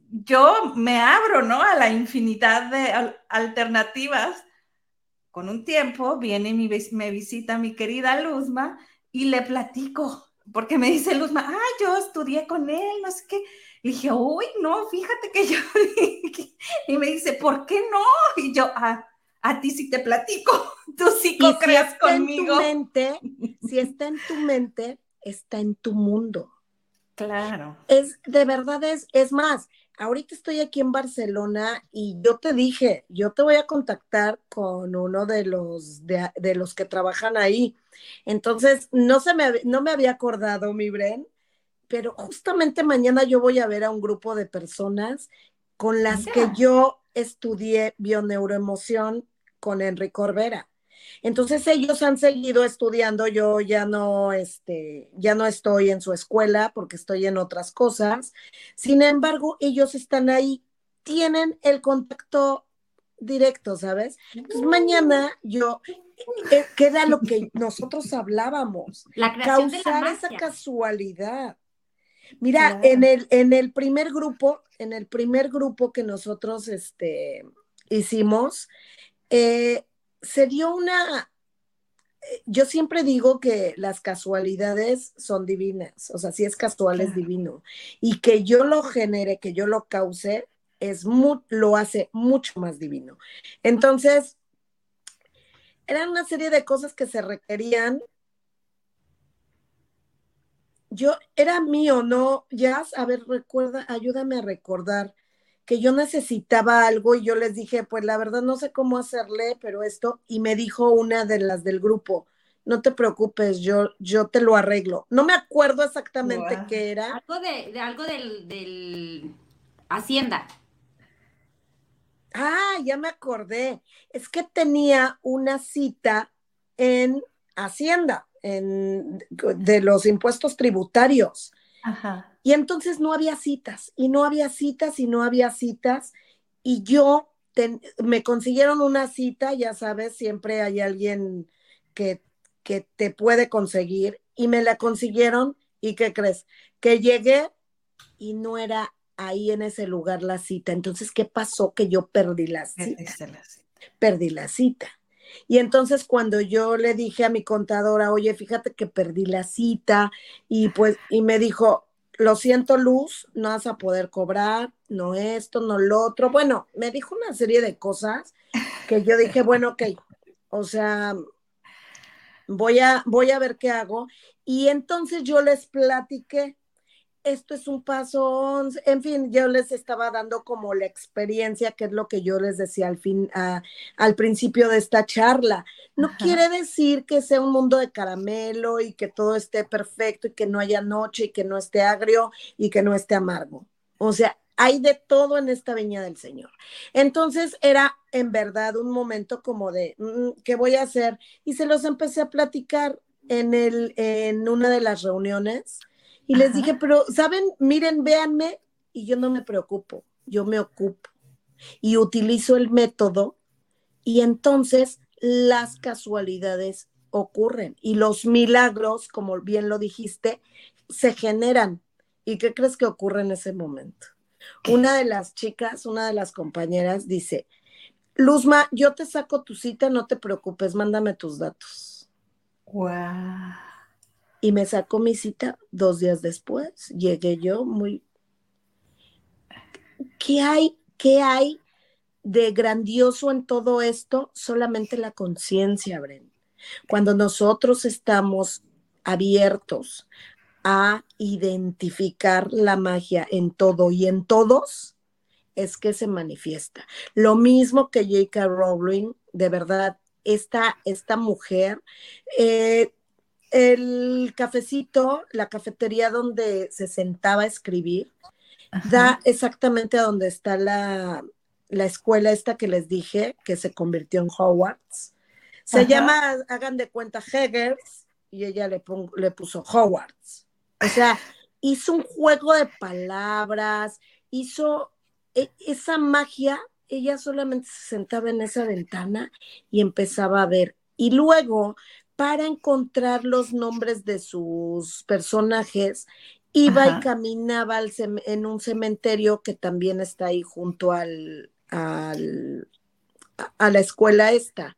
Speaker 2: yo me abro, ¿no? A la infinidad de alternativas con un tiempo viene y me visita mi querida Luzma y le platico, porque me dice Luzma, ah, yo estudié con él, no sé qué. Y dije, uy, no, fíjate que yo. y me dice, ¿por qué no? Y yo, ah, a ti sí te platico, tú sí co creas conmigo.
Speaker 3: En tu mente, si está en tu mente, está en tu mundo.
Speaker 2: Claro.
Speaker 3: Es, de verdad es, es más, ahorita estoy aquí en Barcelona y yo te dije, yo te voy a contactar con uno de los, de, los que trabajan ahí. Entonces, no, se me, no me había acordado, mi Bren, pero justamente mañana yo voy a ver a un grupo de personas con las que yo estudié bioneuroemoción con Enrique Corbera. Entonces ellos han seguido estudiando, yo ya no, este, ya no estoy en su escuela porque estoy en otras cosas. Sin embargo, ellos están ahí, tienen el contacto directo, ¿sabes? Entonces mañana yo, eh, queda lo que nosotros hablábamos,
Speaker 4: la
Speaker 3: causar esa casualidad. Mira, en, el, en el primer grupo, en el primer grupo que nosotros este, hicimos, eh, se dio una, eh, yo siempre digo que las casualidades son divinas, o sea, si es casual es divino. Y que yo lo genere, que yo lo cause, es lo hace mucho más divino. Entonces, eran una serie de cosas que se requerían. Yo, era mío, ¿no? Ya, a ver, recuerda, ayúdame a recordar. Que yo necesitaba algo y yo les dije, pues la verdad no sé cómo hacerle, pero esto, y me dijo una de las del grupo, no te preocupes, yo, yo te lo arreglo. No me acuerdo exactamente qué era.
Speaker 4: Algo de, algo del, del Hacienda.
Speaker 3: Ah, ya me acordé. Es que tenía una cita en Hacienda, en, de los impuestos tributarios. Ajá. Y entonces no había citas, y no había citas, y no había citas. Y yo me consiguieron una cita, ya sabes, siempre hay alguien que, que te puede conseguir, y me la consiguieron. ¿Y qué crees? Que llegué y no era ahí en ese lugar la cita. Entonces, ¿qué pasó? Que yo perdí la cita. Perdí la cita. Y entonces cuando yo le dije a mi contadora, oye, fíjate que perdí la cita, y pues, y me dijo, lo siento, Luz, no vas a poder cobrar, no esto, no lo otro. Bueno, me dijo una serie de cosas que yo dije, bueno, ok, o sea, voy a, voy a ver qué hago. Y entonces yo les platiqué esto es un paso, en fin, yo les estaba dando como la experiencia, que es lo que yo les decía al fin, al principio de esta charla. No quiere decir que sea un mundo de caramelo y que todo esté perfecto y que no haya noche y que no esté agrio y que no esté amargo. O sea, hay de todo en esta viña del Señor. Entonces era en verdad un momento como de, mm, ¿qué voy a hacer? Y se los empecé a platicar en, el, en una de las reuniones y les dije, pero, ¿saben? Miren, véanme y yo no me preocupo, yo me ocupo y utilizo el método y entonces las casualidades ocurren y los milagros, como bien lo dijiste, se generan. ¿Y qué crees que ocurre en ese momento? Una de las chicas, una de las compañeras dice, Luzma, yo te saco tu cita, no te preocupes, mándame tus datos.
Speaker 2: Wow
Speaker 3: y me sacó mi cita dos días después. Llegué yo muy... ¿Qué hay? ¿Qué hay de grandioso en todo esto? Solamente la conciencia, Bren. Cuando nosotros estamos abiertos a identificar la magia en todo y en todos, es que se manifiesta. Lo mismo que J.K. Rowling, de verdad, esta, esta mujer eh, el cafecito, la cafetería donde se sentaba a escribir, da exactamente a donde está la, escuela esta que les dije, que se convirtió en Hogwarts. Se llama, hagan de cuenta, Heggers, y ella le, le puso Hogwarts. O sea, hizo un juego de palabras, hizo e, esa magia, ella solamente se sentaba en esa ventana y empezaba a ver. Y luego para encontrar los nombres de sus personajes, iba y caminaba en un cementerio que también está ahí junto al, al a la escuela esta.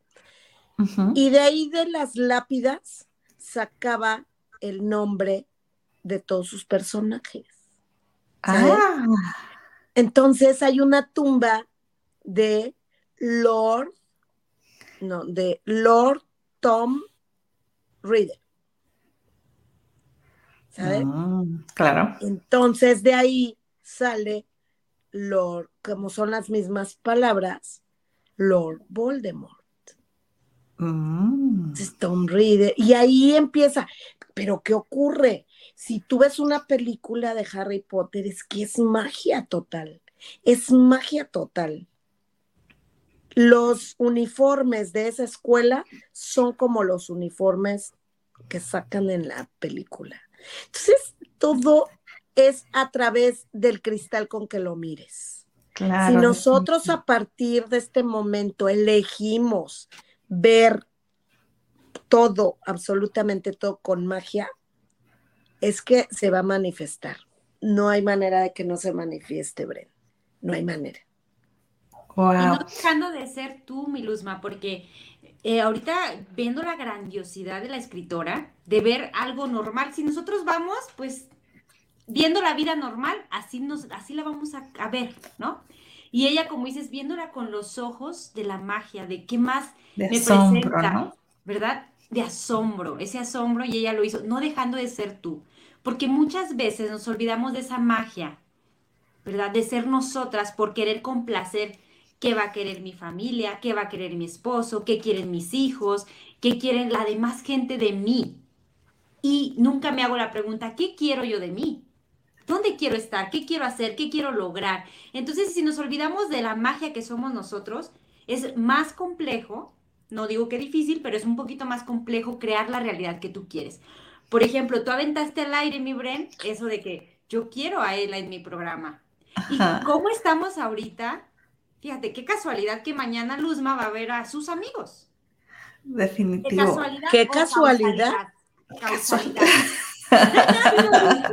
Speaker 3: Y de ahí de las lápidas sacaba el nombre de todos sus personajes. Ah. Entonces hay una tumba de Lord, no, de Lord Tom Reader.
Speaker 2: ¿Sabes? Ah, claro.
Speaker 3: Entonces de ahí sale Lord, como son las mismas palabras, Lord Voldemort. Mm. Tom Reader. Y ahí empieza. Pero ¿qué ocurre? Si tú ves una película de Harry Potter, es que es magia total. Es magia total los uniformes de esa escuela son como los uniformes que sacan en la película. Entonces, todo es a través del cristal con que lo mires. si nosotros a partir de este momento elegimos ver todo, absolutamente todo con magia, es que se va a manifestar. No hay manera de que no se manifieste, Bren. No hay manera.
Speaker 4: Y no dejando de ser tú, Milusma, porque eh, ahorita viendo la grandiosidad de la escritora, de ver algo normal, si nosotros vamos, pues viendo la vida normal, así, nos, así la vamos a, ver, ¿no? Y ella, como dices, viéndola con los ojos de la magia, de qué más me presenta, ¿verdad? De asombro, ese asombro, y ella lo hizo, no dejando de ser tú, porque muchas veces nos olvidamos de esa magia ¿verdad? De ser nosotras por querer complacer qué va a querer mi familia, qué va a querer mi esposo, qué quieren mis hijos, qué quieren la demás gente de mí. Y nunca me hago la pregunta, ¿qué quiero yo de mí? ¿Dónde quiero estar? ¿Qué quiero hacer? ¿Qué quiero lograr? Entonces, si nos olvidamos de la magia que somos nosotros, es más complejo, no digo que difícil, pero es un poquito más complejo crear la realidad que tú quieres. Por ejemplo, tú aventaste al aire, mi Bren, eso de que yo quiero a él en mi programa. ¿Y cómo estamos ahorita? Fíjate, qué casualidad que mañana Luzma va a ver a sus amigos.
Speaker 2: Definitivo.
Speaker 4: ¿Qué casualidad?
Speaker 3: ¿Qué casualidad?
Speaker 4: Causalidad.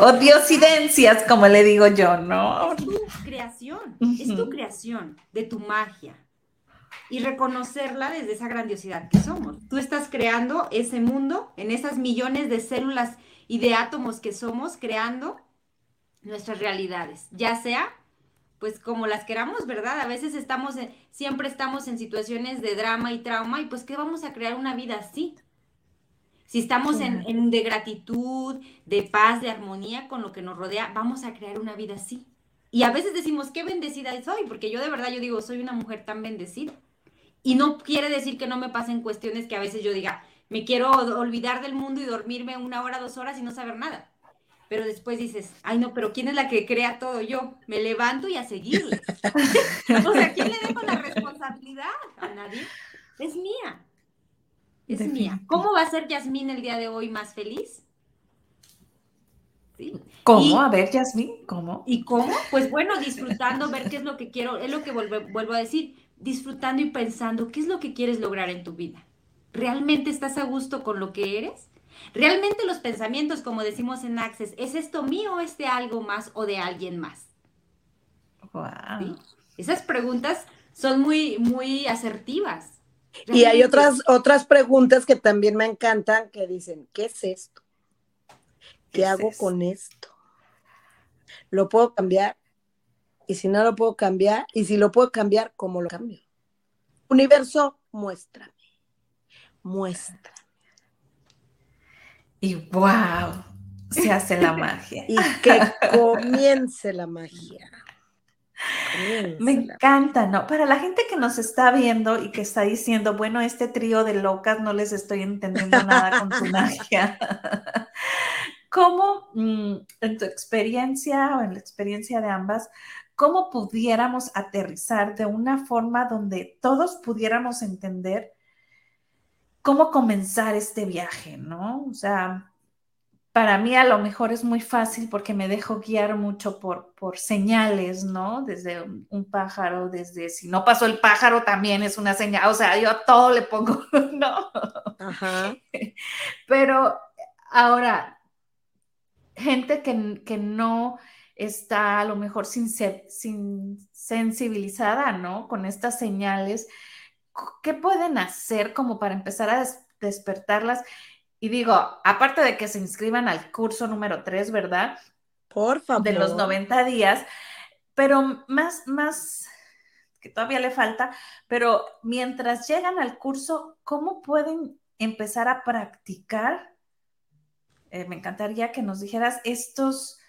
Speaker 2: o diosidencias, como le digo yo, ¿no?
Speaker 4: Es tu creación, es tu creación de tu magia. Y reconocerla desde esa grandiosidad que somos. Tú estás creando ese mundo en esas millones de células y de átomos que somos, creando nuestras realidades, ya sea pues como las queramos, ¿verdad? A veces estamos, en, siempre estamos en situaciones de drama y trauma y pues ¿qué vamos a crear una vida así? Si estamos en, en, de gratitud, de paz, de armonía con lo que nos rodea, vamos a crear una vida así. Y a veces decimos, qué bendecida soy, porque yo de verdad yo digo, soy una mujer tan bendecida. Y no quiere decir que no me pasen cuestiones que a veces yo diga, me quiero olvidar del mundo y dormirme una hora, dos horas y no saber nada pero después dices, ay no, pero ¿quién es la que crea todo? Yo me levanto y a seguirle. o sea, ¿quién le dejo la responsabilidad? A nadie. Es mía. Es mía. ¿Cómo va a ser Yasmín el día de hoy más feliz?
Speaker 2: ¿Sí? ¿Cómo? a ver, Yasmín, ¿cómo?
Speaker 4: ¿Y cómo? Pues bueno, disfrutando, ver qué es lo que quiero, es lo que vuelvo, vuelvo a decir, disfrutando y pensando qué es lo que quieres lograr en tu vida. ¿Realmente estás a gusto con lo que eres? Realmente los pensamientos, como decimos en Access, ¿es esto mío o es de algo más o de alguien más?
Speaker 2: Wow.
Speaker 4: Esas preguntas son muy, muy asertivas.
Speaker 3: Y hay otras, otras preguntas que también me encantan que dicen, ¿qué es esto? ¿Qué, hago con esto? ¿Lo puedo cambiar? Y si no lo puedo cambiar, y si lo puedo cambiar, ¿cómo lo cambio? Universo, muéstrame. Muéstrame
Speaker 2: y wow, se hace la magia.
Speaker 3: y que comience la magia.
Speaker 2: Me encanta, ¿no? Para la gente que nos está viendo y que está diciendo, bueno, este trío de locas no les estoy entendiendo nada con su magia. ¿Cómo, mm, en tu experiencia o en la experiencia de ambas, cómo pudiéramos aterrizar de una forma donde todos pudiéramos entender cómo comenzar este viaje, ¿no? O sea, para mí a lo mejor es muy fácil porque me dejo guiar mucho por, por señales, ¿no? Desde un, pájaro, desde si no pasó el pájaro también es una señal, o sea, yo todo le pongo, ¿no?
Speaker 3: Ajá.
Speaker 2: Pero ahora, gente que, que no está a lo mejor sin, sin sensibilizada, ¿no? Con estas señales, ¿qué pueden hacer como para empezar a despertarlas? Y digo, aparte de que se inscriban al curso número 3, ¿verdad?
Speaker 3: Por favor.
Speaker 2: De los 90 días, pero más, más, que todavía le falta, pero mientras llegan al curso, ¿cómo pueden empezar a practicar? Eh, me encantaría que nos dijeras estos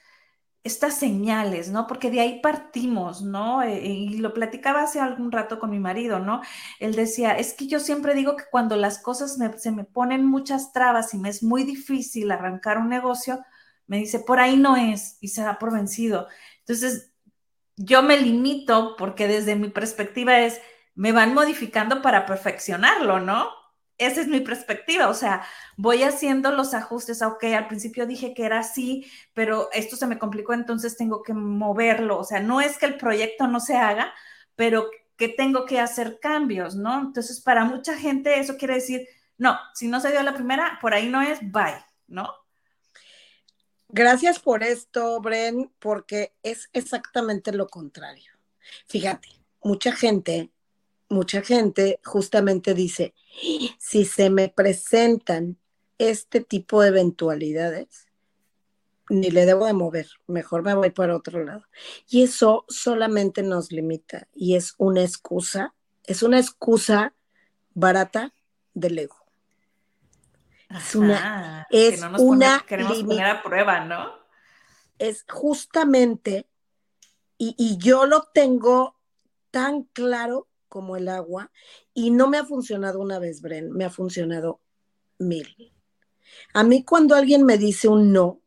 Speaker 2: estas señales, ¿no? Porque de ahí partimos, ¿no? Eh, y lo platicaba hace algún rato con mi marido, ¿no? Él decía, es que yo siempre digo que cuando las cosas se me ponen muchas trabas y me es muy difícil arrancar un negocio, me dice, por ahí no es y se da por vencido. Entonces, yo me limito porque desde mi perspectiva es, me van modificando para perfeccionarlo, ¿no? Esa es mi perspectiva, o sea, voy haciendo los ajustes, ok, al principio dije que era así, pero esto se me complicó, entonces tengo que moverlo, o sea, no es que el proyecto no se haga, pero que tengo que hacer cambios, ¿no? Entonces, para mucha gente eso quiere decir, no, si no se dio la primera, por ahí no es, bye, ¿no?
Speaker 3: Gracias por esto, Bren, porque es exactamente lo contrario. Fíjate, mucha gente mucha gente justamente dice, si se me presentan este tipo de eventualidades, ni le debo de mover, mejor me voy para otro lado. Y eso solamente nos limita y es una excusa, es una excusa barata del ego.
Speaker 2: es una, es una queremos poner a prueba, ¿no?
Speaker 3: Es justamente y, yo lo tengo tan claro como el agua y no me ha funcionado una vez, Bren, me ha funcionado mil. A mí cuando alguien me dice un no,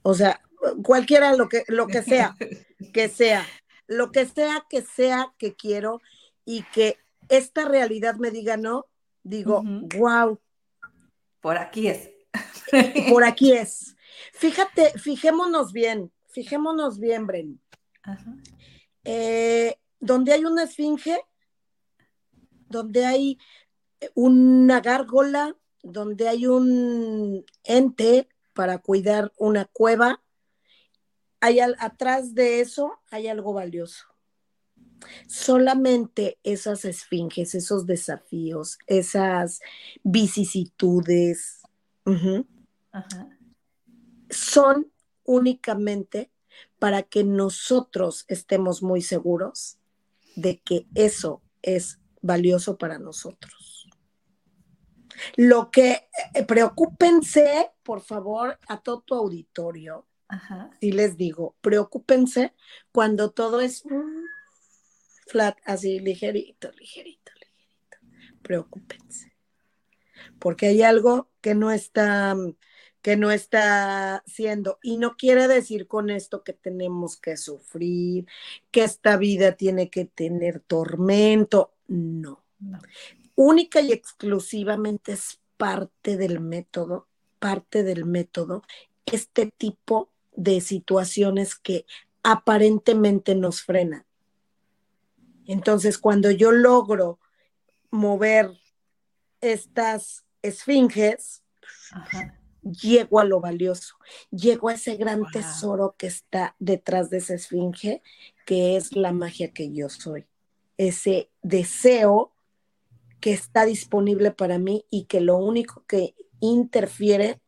Speaker 3: o sea, cualquiera lo que, lo que sea, que sea, lo que sea que sea que quiero y que esta realidad me diga no, digo, wow.
Speaker 2: Por aquí es.
Speaker 3: Por aquí es. Fíjate, fijémonos bien, fijémonos bien, Bren. Eh, donde hay una esfinge, donde hay una gárgola, donde hay un ente para cuidar una cueva, hay atrás de eso hay algo valioso. Solamente esas esfinges, esos desafíos, esas vicisitudes, son únicamente para que nosotros estemos muy seguros de que eso es valioso para nosotros. Lo que eh, preocúpense, por favor, a todo tu auditorio, y les digo, preocúpense cuando todo es flat, así ligerito, ligerito, ligerito. Preocúpense. Porque hay algo que no está que no está siendo. Y no quiere decir con esto que tenemos que sufrir, que esta vida tiene que tener tormento. No. Única y exclusivamente es parte del método, parte del método, este tipo de situaciones que aparentemente nos frenan. Entonces, cuando yo logro mover estas esfinges, llego a lo valioso, llego a ese gran tesoro que está detrás de esa esfinge, que es la magia que yo soy, ese deseo que está disponible para mí y que lo único que interfiere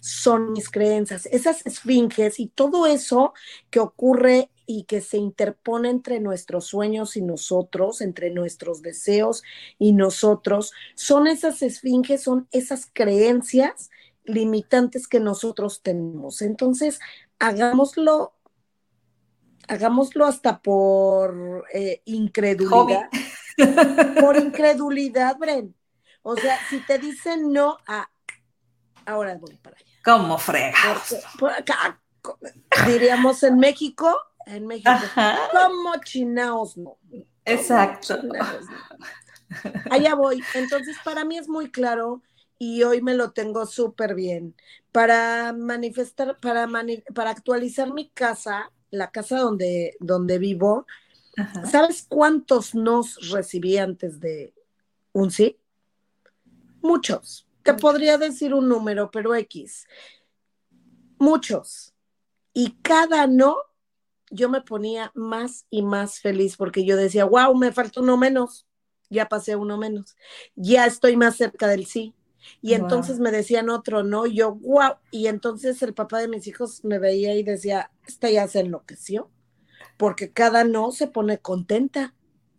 Speaker 3: son mis creencias, esas esfinges y todo eso que ocurre y que se interpone entre nuestros sueños y nosotros, entre nuestros deseos y nosotros, son esas esfinges, son esas creencias limitantes que nosotros tenemos. Entonces, hagámoslo, hagámoslo hasta por eh, incredulidad. Por incredulidad, Bren. O sea, si te dicen no a, ahora voy para allá.
Speaker 2: ¿Cómo frega?
Speaker 3: Por acá, diríamos en México, en México, como chinaos no.
Speaker 2: Exacto.
Speaker 3: Allá voy. Entonces, para mí es muy claro y hoy me lo tengo súper bien. Para manifestar, para, para actualizar mi casa, la casa donde, donde vivo, ¿sabes cuántos nos recibí antes de un sí? Muchos. Te podría decir un número, pero X. Muchos. Y cada no, yo me ponía más y más feliz porque yo decía, wow, me falta uno menos. Ya pasé uno menos. Ya estoy más cerca del sí y entonces me decían otro, ¿no? yo, wow. Y entonces el papá de mis hijos me veía y decía, esta ya se enloqueció, porque cada no se pone contenta.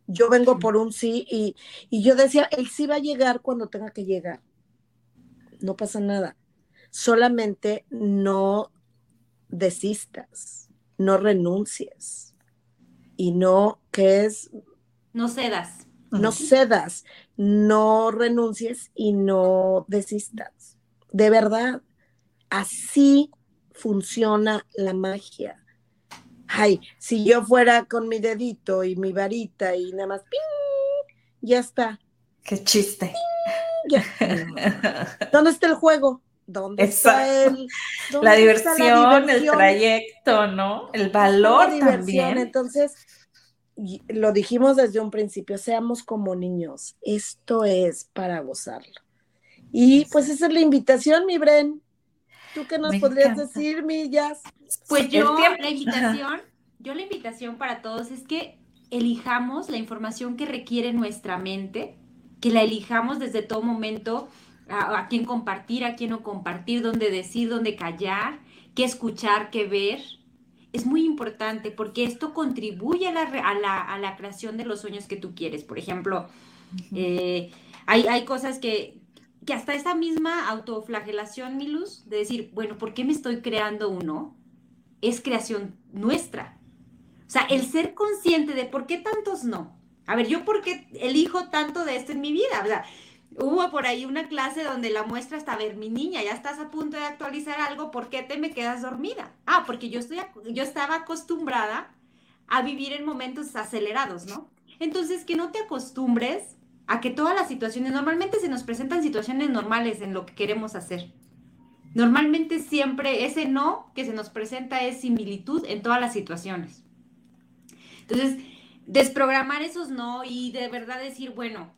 Speaker 3: Yo vengo por un sí y, y yo decía, el sí va a llegar cuando tenga que llegar. No pasa nada. Solamente no desistas, no renuncies y no, que es?
Speaker 4: No cedas.
Speaker 3: No cedas, no renuncies y no desistas. De verdad, así funciona la magia. Ay, si yo fuera con mi dedito y mi varita y nada más, ¡ping! ya está.
Speaker 2: Qué chiste.
Speaker 3: ¿Dónde está el juego? ¿Dónde está el,
Speaker 2: la, diversión, el trayecto, ¿no? El valor también.
Speaker 3: Entonces, lo dijimos desde un principio, seamos como niños, esto es para gozarlo. Y pues esa es la invitación, mi Bren. ¿Tú qué nos podrías decir, Millas?
Speaker 4: Pues yo, la invitación, yo la invitación para todos es que elijamos la información que requiere nuestra mente, que la elijamos desde todo momento, a, a quién compartir, a quién no compartir, dónde decir, dónde callar, qué escuchar, qué ver, es muy importante porque esto contribuye a la, creación de los sueños que tú quieres. Por ejemplo, eh, hay, cosas que, que hasta esa misma autoflagelación, Milus, de decir, bueno, ¿por qué me estoy creando uno? Es creación nuestra. sea, el ser consciente de por qué tantos no. A ver, yo por qué elijo tanto de esto en mi vida. O sea, hubo por ahí una clase donde la muestra está, a ver, mi niña, ya estás a punto de actualizar algo, ¿por qué te me quedas dormida? Ah, porque yo, estoy, yo estaba acostumbrada a vivir en momentos acelerados, ¿no? Entonces, que no te acostumbres a que todas las situaciones, normalmente se nos presentan situaciones normales en lo que queremos hacer. Normalmente siempre ese no que se nos presenta es similitud en todas las situaciones. Entonces, desprogramar esos no y de verdad decir, bueno,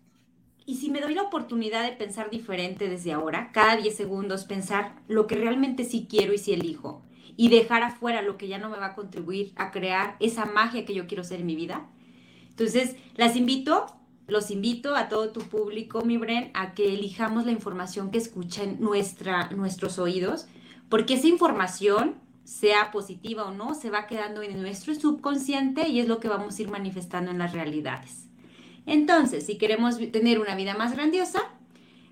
Speaker 4: y si me doy la oportunidad de pensar diferente desde ahora, cada 10 segundos pensar lo que realmente sí quiero y sí elijo, y dejar afuera lo que ya no me va a contribuir a crear esa magia que yo quiero ser en mi vida. Entonces, las invito, los invito a todo tu público, mi Bren, a que elijamos la información que escuchen nuestra, nuestros oídos, porque esa información, sea positiva o no, se va quedando en nuestro subconsciente y es lo que vamos a ir manifestando en las realidades. Entonces, si queremos tener una vida más grandiosa,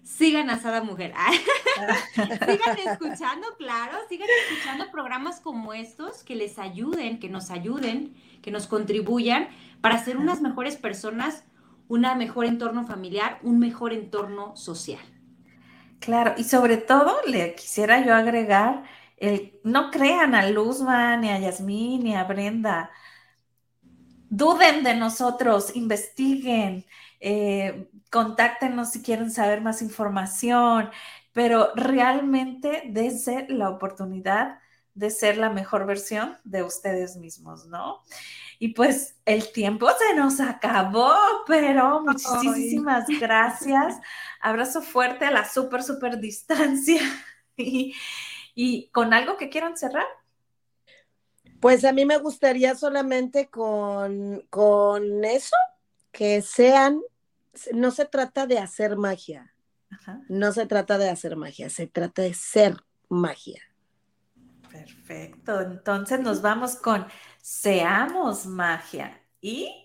Speaker 4: sigan a Sada Mujer. sigan escuchando, claro, sigan escuchando programas como estos que les ayuden, que nos ayuden, que nos contribuyan para ser unas mejores personas, un mejor entorno familiar, un mejor entorno social.
Speaker 2: Claro, y sobre todo le quisiera yo agregar, el, no crean a Luzma, ni a Yasmín, ni a Brenda duden de nosotros, investiguen, eh, contáctenos si quieren saber más información, pero realmente dense la oportunidad de ser la mejor versión de ustedes mismos, ¿no? Y pues el tiempo se nos acabó, pero muchísimas gracias. Abrazo fuerte a la súper, súper distancia. Y, y con algo que quieran cerrar.
Speaker 3: Pues a mí me gustaría solamente con, con eso, que sean, no se trata de hacer magia, no se trata de hacer magia, se trata de ser magia.
Speaker 2: Perfecto, entonces nos vamos con Seamos magia y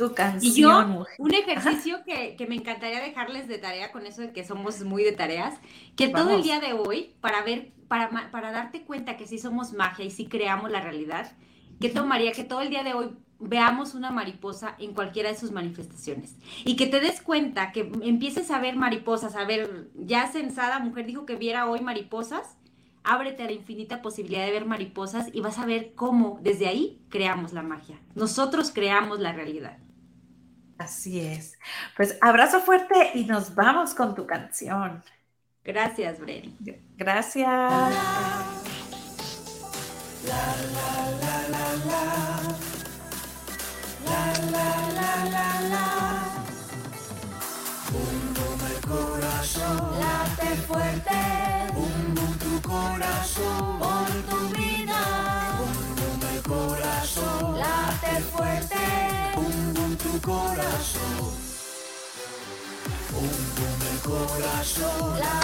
Speaker 2: tu canción. Y
Speaker 4: yo, un ejercicio que, me encantaría dejarles de tarea con eso de que somos muy de tareas, que todo el día de hoy, para ver para, darte cuenta que sí somos magia y sí creamos la realidad, ¿qué tomaría que todo el día de hoy veamos una mariposa en cualquiera de sus manifestaciones? Y que te des cuenta, que empieces a ver mariposas, a ver, ya sensada mujer dijo que viera hoy mariposas, ábrete a la infinita posibilidad de ver mariposas y vas a ver cómo desde ahí creamos la magia. Nosotros creamos la realidad.
Speaker 2: Así es. Pues abrazo fuerte y nos vamos con tu canción.
Speaker 4: Gracias, Breni.
Speaker 2: Gracias. La,
Speaker 5: la, la, la, la. La, la, la, la, la. Bum, bum, el corazón. Late fuerte. Bum, bum, tu corazón. Por tu vida. Bum, bum, el corazón. Late fuerte. Tu corazón. Bum, el corazón.